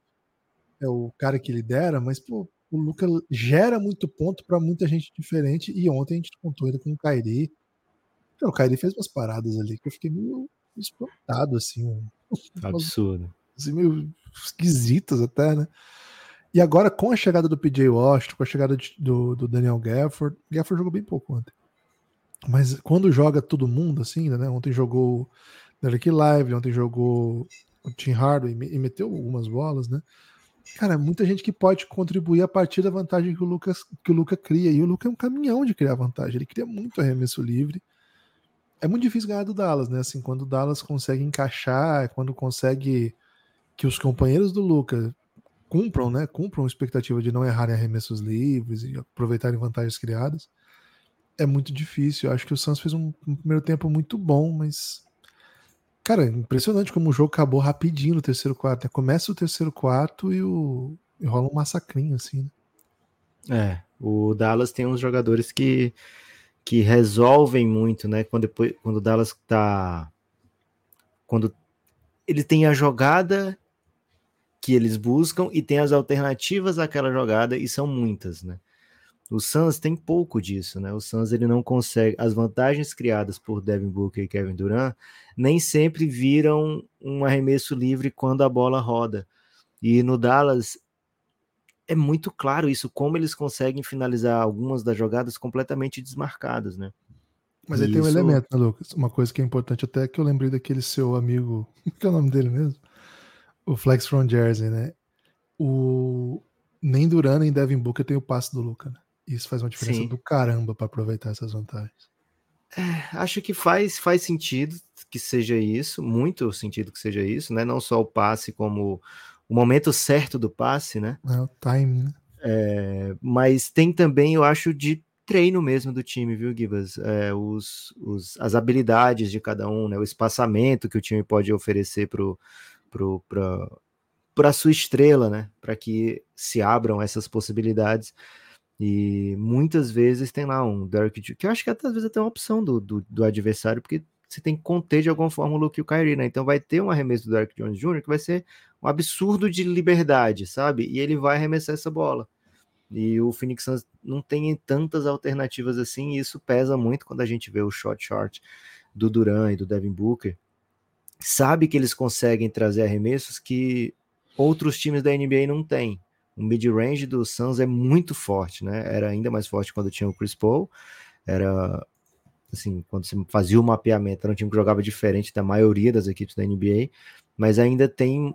é o cara que lidera, mas pô, o Luca gera muito ponto para muita gente diferente. E ontem a gente contou ainda com o Kairi. O Kairi fez umas paradas ali que eu fiquei meio espantado, assim. Absurdo. Assim, meio esquisitas até, né? E agora, com a chegada do PJ Washington, com a chegada de, do, do, Daniel Gafford, Gafford jogou bem pouco ontem. Mas quando joga todo mundo, assim, né? Ontem jogou Derek Live, ontem jogou o Tim Hardaway e meteu algumas bolas, né? Cara, muita gente que pode contribuir a partir da vantagem que o Lucas que o Luca cria. E o Luca é um caminhão de criar vantagem. Ele cria muito arremesso livre. É muito difícil ganhar do Dallas, né? Assim, quando o Dallas consegue encaixar, quando consegue que os companheiros do Luca cumpram, né? Cumpram a expectativa de não errarem arremessos livres e aproveitarem vantagens criadas. É muito difícil. Eu acho que o Santos fez um, um primeiro tempo muito bom, mas Cara, impressionante como o jogo acabou rapidinho no terceiro quarto. Né? Começa o terceiro quarto e, o... e rola um massacrinho, assim. Né? É, o Dallas tem uns jogadores que, que resolvem muito, né? Quando, depois, quando o Dallas tá. Quando ele tem a jogada que eles buscam e tem as alternativas àquela jogada, e são muitas, né? O Suns tem pouco disso, né? O Suns ele não consegue as vantagens criadas por Devin Booker e Kevin Durant nem sempre viram um arremesso livre quando a bola roda. E no Dallas é muito claro isso, como eles conseguem finalizar algumas das jogadas completamente desmarcadas, né? Mas aí tem um Isso- elemento, né, Lucas? Uma coisa que é importante, até que eu lembrei daquele seu amigo, que é o nome dele mesmo? O Flex from Jersey, né? O... Nem Duran nem Devin Booker tem o passe do Luca, né? Isso faz uma diferença Sim. do caramba para aproveitar essas vantagens. Acho que faz, faz sentido que seja isso, muito sentido que seja isso, né? Não só o passe, como o momento certo do passe, né? É o timing, né? É, mas tem também, eu acho, de treino mesmo do time, viu, Gibas? É, os, os, as habilidades de cada um, né? O espaçamento que o time pode oferecer pro, para a sua estrela, né? Para que se abram essas possibilidades. E muitas vezes tem lá um Derek que eu acho que até, às vezes até uma opção do, do, do adversário, porque você tem que conter de alguma forma o Luke e o Kyrie, né? Então vai ter um arremesso do Derek Jones Jr. que vai ser um absurdo de liberdade, sabe? E ele vai arremessar essa bola. E o Phoenix Suns não tem tantas alternativas assim, e isso pesa muito quando a gente vê o shot short do Duran e do Devin Booker. Sabe que eles conseguem trazer arremessos que outros times da NBA não têm. O mid-range do Suns é muito forte, né? Era ainda mais forte quando tinha o Chris Paul. Era assim, quando você fazia o mapeamento, era um time que jogava diferente da maioria das equipes da NBA, mas ainda tem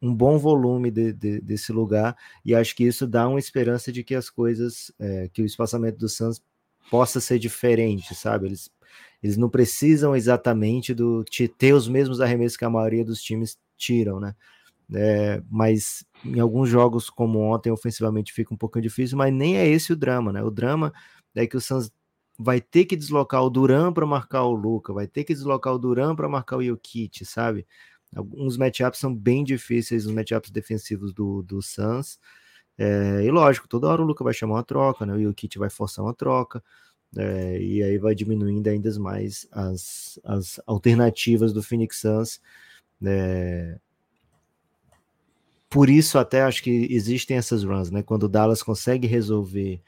um bom volume de, de, desse lugar, e acho que isso dá uma esperança de que as coisas, é, que o espaçamento do Suns possa ser diferente, sabe? Eles, eles não precisam exatamente do ter os mesmos arremessos que a maioria dos times tiram, né? É, mas em alguns jogos, como ontem, ofensivamente fica um pouquinho difícil, mas nem é esse o drama, né? O drama é que o Suns vai ter que deslocar o Duran para marcar o Luca, vai ter que deslocar o Duran para marcar o Jokic, sabe? Alguns matchups são bem difíceis, os matchups defensivos do, do Suns. É, e lógico, toda hora o Luca vai chamar uma troca, né? O Jokic vai forçar uma troca. É, e aí vai diminuindo ainda mais as, as alternativas do Phoenix Suns. É, por isso até acho que existem essas runs, né? Quando o Dallas consegue resolver,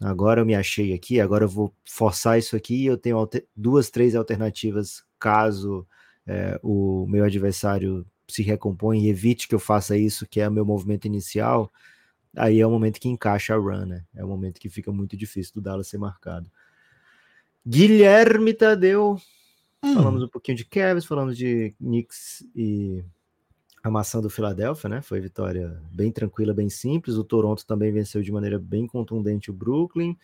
agora eu me achei aqui, agora eu vou forçar isso aqui, eu tenho alter- duas, três alternativas caso é, o meu adversário se recompõe e evite que eu faça isso, que é o meu movimento inicial, aí é o momento que encaixa a run, né? É o momento que fica muito difícil do Dallas ser marcado. Guilherme Tadeu, Hum. falamos um pouquinho de Cavs, falamos de Knicks e a maçã do Philadelphia, né? Foi vitória bem tranquila, bem simples. O Toronto também venceu de maneira bem contundente o Brooklyn.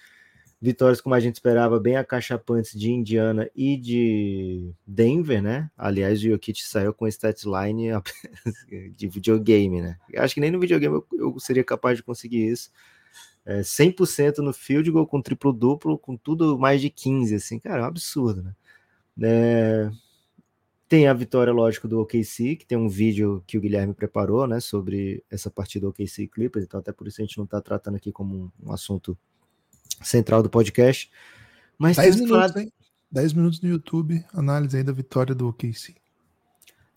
Vitórias como a gente esperava, bem acachapantes de Indiana e de Denver, né? Aliás, o Jokic saiu com stat line de videogame, né? Acho que nem no videogame eu, seria capaz de conseguir isso. É, 100% no field goal com triplo-duplo, com tudo mais de 15, assim, cara, é um absurdo, né? É, tem a vitória, lógico, do OKC, que tem um vídeo que o Guilherme preparou, né, sobre essa partida OKC e Clippers, então até por isso a gente não está tratando aqui como um, um assunto central do podcast. Mas 10 temos que minutos, falar- hein? 10 minutos no YouTube, análise aí da vitória do OKC.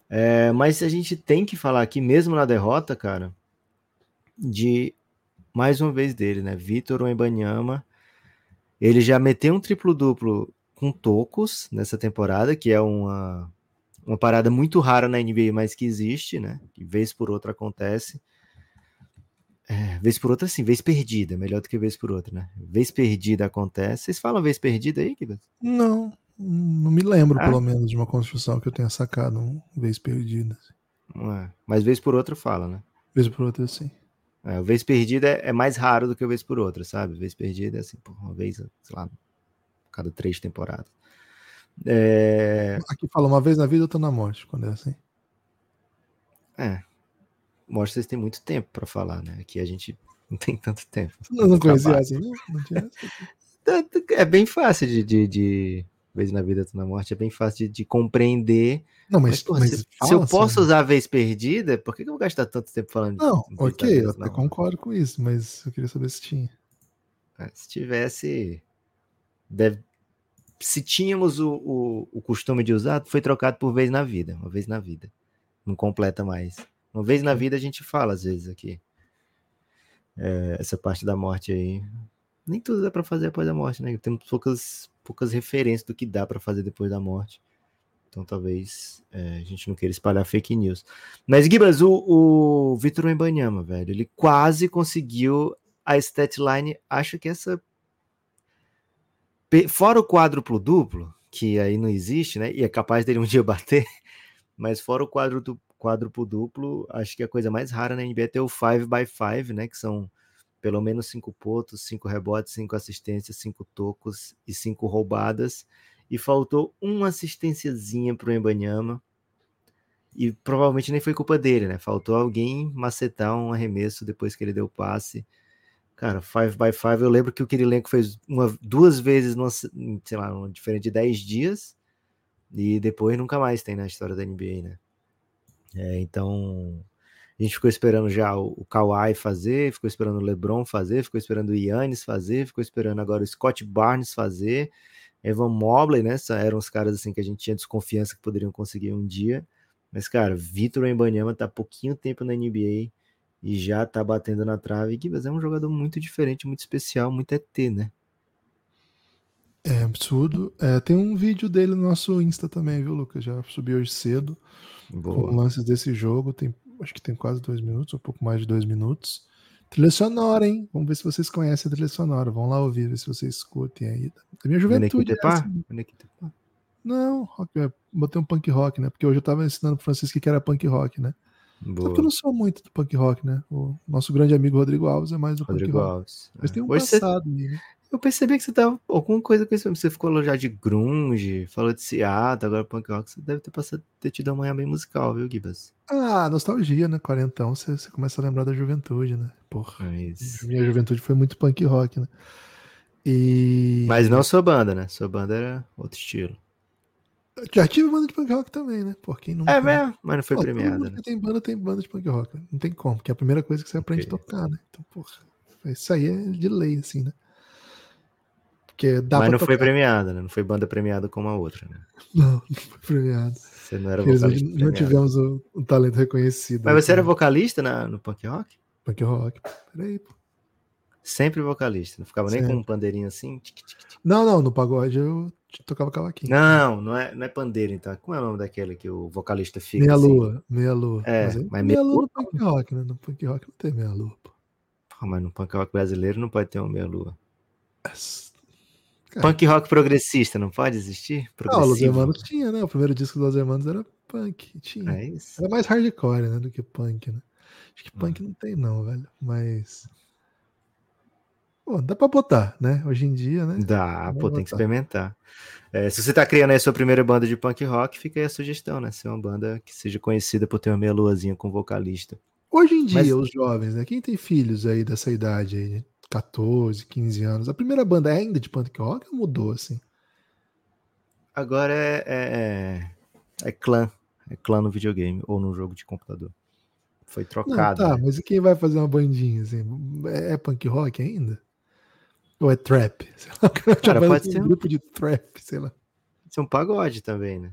É, mas a gente tem que falar aqui, mesmo na derrota, cara, de mais uma vez dele, né? Vitor Wembanyama. Ele já meteu um triplo-duplo com tocos nessa temporada, que é uma, uma parada muito rara na NBA, mas que existe, né? Que vez por outra acontece. É, vez por outra, sim, vez perdida, melhor do que vez por outra, né? Vez perdida acontece. Vocês falam vez perdida aí, Kibas? Não, não me lembro, Ah. pelo menos, de uma construção que eu tenha sacado uma vez perdida. Não é. Mas vez por outra fala, né? Vez por outra, sim. É, vez perdida é, é mais raro do que vez por outra, sabe? Vez perdida é assim, por uma vez, sei lá, cada três temporadas. É, Aqui fala, uma vez na vida eu tô na morte, quando é assim. é, mostra que vocês têm muito tempo para falar, né? Aqui a gente não tem tanto tempo. Eu não conhecia assim, não? Não tinha É bem fácil de, de, de- vez na vida, outra na morte, é bem fácil de, de compreender. Não, Mas, mas, porra, mas se, se eu assim, posso usar a vez perdida, por que que eu vou gastar tanto tempo falando Não, ok, eu até concordo com isso, mas eu queria saber se tinha. É, Se tivesse. Deve, se tínhamos o, o, o costume de usar, foi trocado por vez na vida. Uma vez na vida. Não completa mais. Uma vez na vida a gente fala, às vezes, aqui. É, essa parte da morte aí. Nem tudo dá pra fazer após a morte, né? Temos poucas, poucas referências do que dá pra fazer depois da morte. Então talvez é, a gente não queira espalhar fake news. Mas, Gibas, o, o Vitor Wembanyama, velho, ele quase conseguiu a statline. Acho que essa. Fora o quádruplo duplo, que aí não existe, né? E é capaz dele um dia bater. Mas fora o du- quádruplo duplo, acho que a coisa mais rara na NBA é ter o 5x5, né? Que são pelo menos cinco pontos, cinco rebotes, cinco assistências, cinco tocos e cinco roubadas. E faltou uma assistênciazinha pro Embanyama. E provavelmente nem foi culpa dele, né? Faltou alguém macetar um arremesso depois que ele deu o passe. Cara, 5x5, eu lembro que o Kirilenko fez uma, duas vezes, numa, sei lá, diferente de 10 dias. E depois nunca mais tem na história da NBA, né? É, então, a gente ficou esperando já o, o Kawhi fazer, ficou esperando o LeBron fazer, ficou esperando o Yannis fazer, ficou esperando agora o Scott Barnes fazer, Evan Mobley, né? Eram os caras assim que a gente tinha desconfiança que poderiam conseguir um dia. Mas, cara, Vitor Wembanyama tá pouquinho tempo na NBA e já tá batendo na trave. Gibas é um jogador muito diferente, muito especial, muito ET, né? É absurdo. É, tem um vídeo dele no nosso Insta também, viu, Lucas? Já subi hoje cedo. Com Boa. lances desse jogo. Tem, acho que tem quase dois minutos, um pouco mais de dois minutos. Trilha sonora, hein? Vamos ver se vocês conhecem a trilha sonora. Vão lá ouvir, ver se vocês curtem aí. Da minha juventude. Essa. Menequitepá? Não, rock, é, botei um punk rock, né? Porque hoje eu tava ensinando pro Francisco que era punk rock, né? Só que eu não sou muito do punk rock, né? O nosso grande amigo Rodrigo Alves é mais do Rodrigo punk rock. Alves. Mas tem um Hoje você- passado aí, né? Eu percebi que você tava alguma coisa com isso. Você ficou já de grunge, falou de Seattle, agora punk rock. Você deve ter passado ter tido uma manhã bem musical, viu, Gibas? Ah, nostalgia, né? Quarentão, você, você começa a lembrar da juventude, né? Porra. Mas, Minha juventude foi muito punk rock, né? E. mas não sua banda, né? Sua banda era outro estilo. Já tive banda de punk rock também, né? Por quem nunca. É mesmo? Mas não foi Pô, premiada, né? tem banda, tem banda de punk rock. né? Não tem como, que é a primeira coisa que você aprende a Ok. tocar, né? Então, porra, isso aí é de lei, assim, né? Porque dá Mas não foi tocar. premiada, né? Não foi banda premiada como a outra, né? Não, não foi premiado. Você não era Infelizmente, vocalista não premiado. tivemos o, o talento reconhecido. Mas você assim, era né? vocalista na, no punk rock? Punk rock. Peraí, pô. Sempre vocalista. Não ficava nem com Sempre. um pandeirinho assim? Tic, tic, tic. Não, não, no pagode eu tocava cavaquinho. Não, não é, não é pandeiro, então. Como é o nome daquele que o vocalista fica? Meia assim? lua, meia lua. É, aí mas meia meia lua lua no punk rock, né? No punk rock não tem meia lua, pô. Pô, mas no punk rock brasileiro não pode ter uma meia-lua. Cara, Punk rock progressista não pode existir? Ah, o Los? Hermanos tinha, né? O primeiro disco do Los Hermanos era punk. Tinha. É isso. Era mais hardcore, né? Do que punk, né? Acho que Hum. punk não tem, não, velho. Mas. Pô, dá pra botar, né? Hoje em dia, né? Dá, Vamos pô, tem que botar. experimentar. É, se você tá criando aí a sua primeira banda de punk rock, fica aí a sugestão, né? Ser uma banda que seja conhecida por ter uma meia-luazinha com vocalista. Hoje em dia, Mas- os jovens, né? Quem tem filhos aí dessa idade aí, de 14, 15 anos, a primeira banda é ainda de punk rock ou mudou, assim? Agora é, é, é, é clã. É clã no videogame ou no jogo de computador. Foi Não, trocado. tá, né? mas e quem vai fazer uma bandinha, assim? É, é punk rock ainda? Ou é trap? Sei lá, cara faz pode ser um- grupo de trap, sei lá. Isso é um pagode também, né?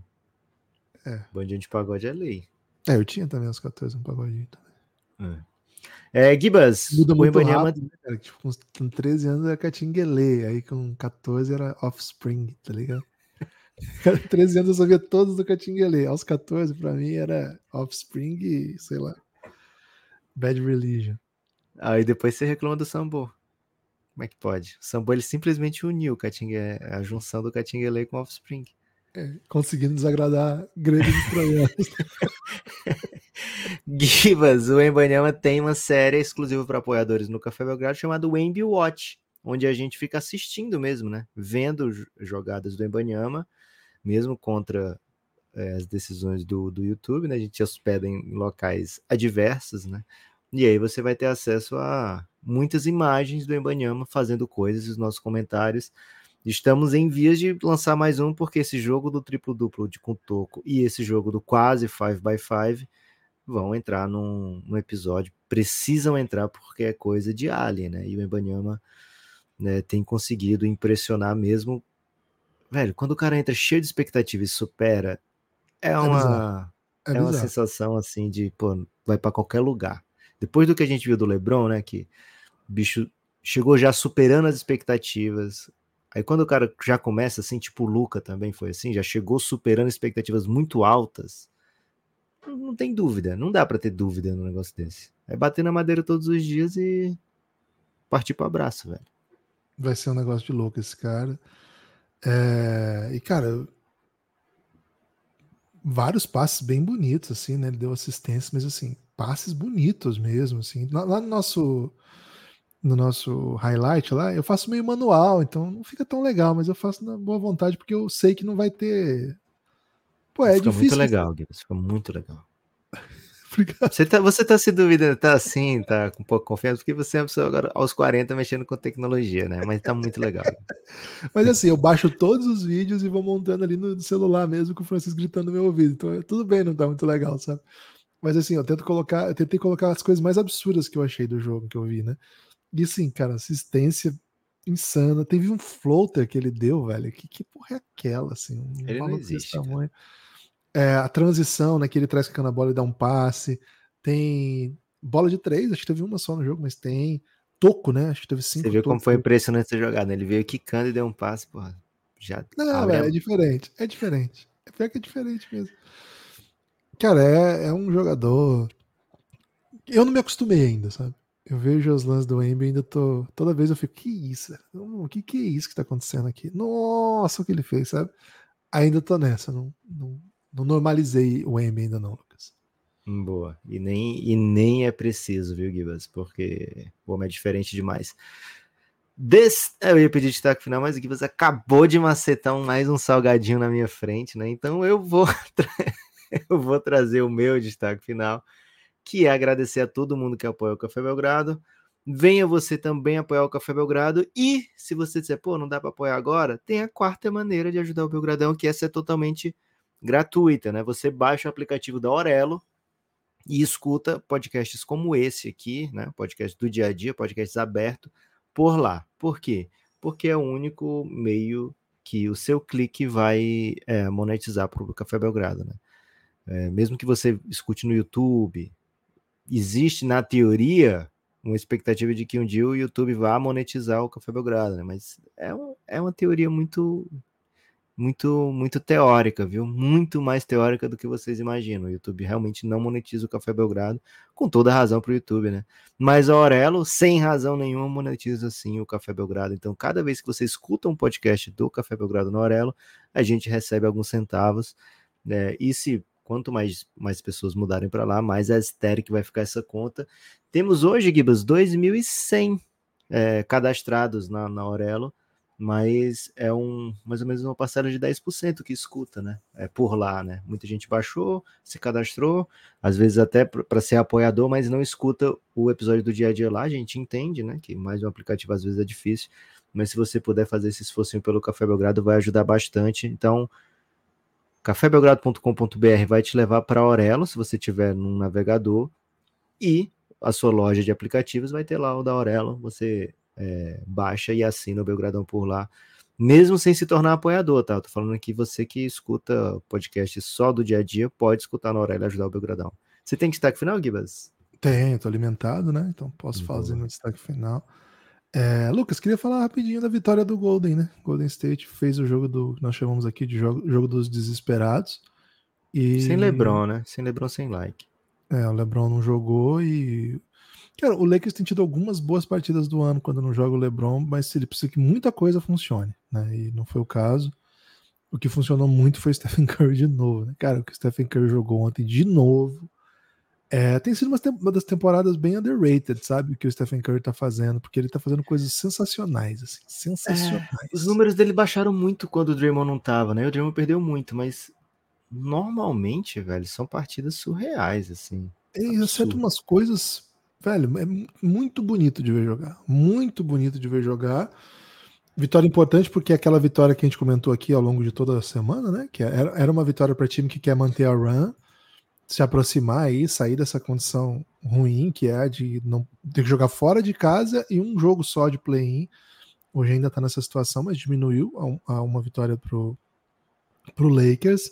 É. Bandinho de pagode é lei. É, eu tinha também uns 14, um pagodinho. também. É, Gibas, Muda o muito Ibanyama rápido, né, cara? Tipo, com, com 13 anos era Catinguele, aí com 14 era Offspring, tá ligado? Com 13 anos eu sabia todos do Catinguele. Aos 14, pra mim, era Offspring e, sei lá, Bad Religion. Aí depois você reclama do Sambo. Como é que pode? O Sambo ele simplesmente uniu o a junção do Catinguele com o Offspring. É, conseguindo desagradar e troianos. Gibas, o Embanyama tem uma série exclusiva para apoiadores no Café Belgrado chamada Wemby Watch, onde a gente fica assistindo mesmo, né? Vendo jogadas do Embanyama, mesmo contra eh, as decisões do, do YouTube, né? A gente hospeda em locais adversos, né? E aí você vai ter acesso a muitas imagens do Embanyama fazendo coisas, os nossos comentários. Estamos em vias de lançar mais um, porque esse jogo do triplo-duplo de com toco e esse jogo do quase 5x5 vão entrar num, num episódio, precisam entrar porque é coisa de alien, né? E o Embanyama né, tem conseguido impressionar mesmo. Velho, quando o cara entra cheio de expectativa e supera, é uma, bizarro. É, é uma sensação assim de, pô, vai para qualquer lugar. Depois do que a gente viu do LeBron, né, que o bicho chegou já superando as expectativas, Aí quando o cara já começa assim, tipo o Luca também foi assim, já chegou superando expectativas muito altas, não, tem dúvida, não dá para ter dúvida no negócio desse. É bater na madeira todos os dias e partir pro abraço, velho. Vai ser um negócio de louco esse cara. É, E, cara, vários passes bem bonitos, assim, né? Ele deu assistência, mas assim, passes bonitos mesmo, assim. Lá no nosso no nosso highlight lá, eu faço meio manual, então não fica tão legal, mas eu faço na boa vontade porque eu sei que não vai ter. Pô, é fica difícil. muito legal, Gibbs, fica muito legal. Obrigado. Você tá, você tá se duvidando, tá assim, tá com pouco confiança, porque você é uma pessoa agora aos 40 mexendo com tecnologia, né? Mas tá muito legal. Mas assim, eu baixo todos os vídeos e vou montando ali no celular mesmo com o Francisco gritando no meu ouvido. Então, é- tudo bem, não tá muito legal, sabe? Mas assim, eu tento colocar, eu tentei colocar as coisas mais absurdas que eu achei do jogo que eu vi, né? E assim, cara, assistência insana. Teve um floater que ele deu, velho. Que, que porra é aquela, assim? Um Ele não existe, cara. É, a transição, né? Que ele traz com a bola e dá um passe. Tem bola de três, acho que teve uma só no jogo, mas tem. Toco, né? Acho que teve cinco Você viu como foi impressionante essa jogada, né? Ele veio quicando e deu um passe, porra. Já Não, velho, é diferente. É diferente. É pior que é diferente mesmo. Cara, é, é um jogador. Eu não me acostumei ainda, sabe? Eu vejo os lances do Embi e ainda tô. Toda vez eu fico, que isso? O que, que é isso que tá acontecendo aqui? Nossa, o que ele fez, sabe? Ainda tô nessa. Não, não, não normalizei o Embi ainda, não, Lucas. Boa. E nem, e nem é preciso, viu, Gibas? Porque o homem é diferente demais. Des... Eu ia pedir destaque final, mas o Gibas acabou de macetar mais um salgadinho na minha frente, né? Então eu vou, tra- eu vou trazer o meu destaque final, que é agradecer a todo mundo que apoia o Café Belgrado. Venha você também apoiar o Café Belgrado. E se você disser, pô, não dá para apoiar agora, tem a quarta maneira de ajudar o Belgradão, que essa é totalmente gratuita, né? Você baixa o aplicativo da Aurelo e escuta podcasts como esse aqui, né? Podcast do dia a dia, podcasts abertos por lá. Por quê? Porque é o único meio que o seu clique vai é, monetizar para o Café Belgrado, né? É, mesmo que você escute no YouTube, existe na teoria uma expectativa de que um dia o YouTube vá monetizar o Café Belgrado, né? Mas é, é uma teoria muito muito muito teórica, viu? Muito mais teórica do que vocês imaginam. O YouTube realmente não monetiza o Café Belgrado, com toda razão para o YouTube, né? Mas a Aurelo, sem razão nenhuma, monetiza sim o Café Belgrado. Então, cada vez que você escuta um podcast do Café Belgrado na Aurelo, a gente recebe alguns centavos. Né? E se quanto mais, mais pessoas mudarem para lá, mais a que vai ficar essa conta. Temos hoje, Gibas, 2.100 é, cadastrados na, na Aurelo mas é um mais ou menos uma parcela de 10% que escuta, né? É por lá, né? Muita gente baixou, se cadastrou, às vezes até para ser apoiador, mas não escuta o episódio do dia a dia lá, a gente entende, né? Que mais um aplicativo às vezes é difícil, mas se você puder fazer esse esforço pelo Café Belgrado, vai ajudar bastante. Então, cafébelgrado.com.br vai te levar para Aurelo, se você tiver num navegador, e a sua loja de aplicativos vai ter lá o da Aurelo, você é, baixa e assina o Belgradão por lá, mesmo sem se tornar apoiador, tá? Eu tô falando aqui você que escuta podcast só do dia a dia, pode escutar na Aurelo e ajudar o Belgradão. Você tem destaque final, Gibas? Tenho, tô alimentado, né? Então posso fazer meu destaque final. É, Lucas, queria falar rapidinho da vitória do Golden, né? Golden State fez o jogo do. Nós chamamos aqui de jogo, jogo dos desesperados. E, Sem Lebron, né? Sem Lebron, sem like. É, o LeBron não jogou e. Cara, o Lakers tem tido algumas boas partidas do ano quando não joga o LeBron, mas ele precisa que muita coisa funcione, né? E não foi o caso. O que funcionou muito foi o Stephen Curry de novo, né? Cara, o que o Stephen Curry jogou ontem de novo. É, tem sido uma, das temporadas bem underrated, sabe? O que o Stephen Curry tá fazendo, porque ele tá fazendo coisas sensacionais, assim, sensacionais. Os números dele baixaram muito quando o Draymond não tava, né? O Draymond perdeu muito, mas normalmente, velho, são partidas surreais, assim. Acerta absurdo. umas coisas, velho, é mu- muito bonito de ver jogar. Muito bonito de ver jogar. Vitória importante porque é aquela vitória que a gente comentou aqui ao longo de toda a semana, né? Que era, era uma vitória para time que quer manter a run, se aproximar aí, sair dessa condição ruim que é a de não ter que jogar fora de casa e um jogo só de play-in. Hoje ainda tá nessa situação, mas diminuiu a, a uma vitória pro, pro Lakers.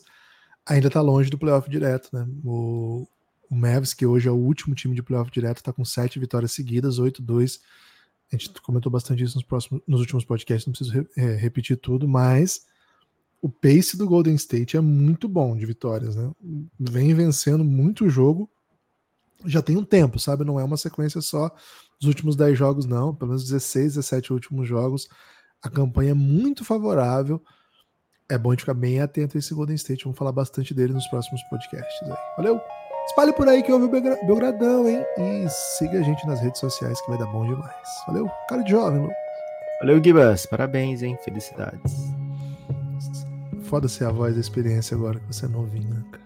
Ainda tá longe do playoff direto, né? O, o Mavs, que hoje é o último time de playoff direto, está com sete vitórias seguidas, 8-2 A gente comentou bastante isso nos, próximos, nos últimos podcasts, não preciso re- é, repetir tudo, mas o pace do Golden State é muito bom de vitórias, né? Vem vencendo muito jogo. Já tem um tempo, sabe? Não é uma sequência só dos últimos 10 jogos, não. Pelo menos 16, 17 últimos jogos. A campanha é muito favorável. É bom a gente ficar bem atento a esse Golden State. Vamos falar bastante dele nos próximos podcasts aí. Valeu! Espalhe por aí que houve o Belgra- Belgradão, hein? E siga a gente nas redes sociais que vai dar bom demais. Valeu! Cara de jovem, Lu. Valeu, Gibas. Parabéns, hein? Felicidades. Foda ser a voz da experiência agora que você é novinho, né, cara?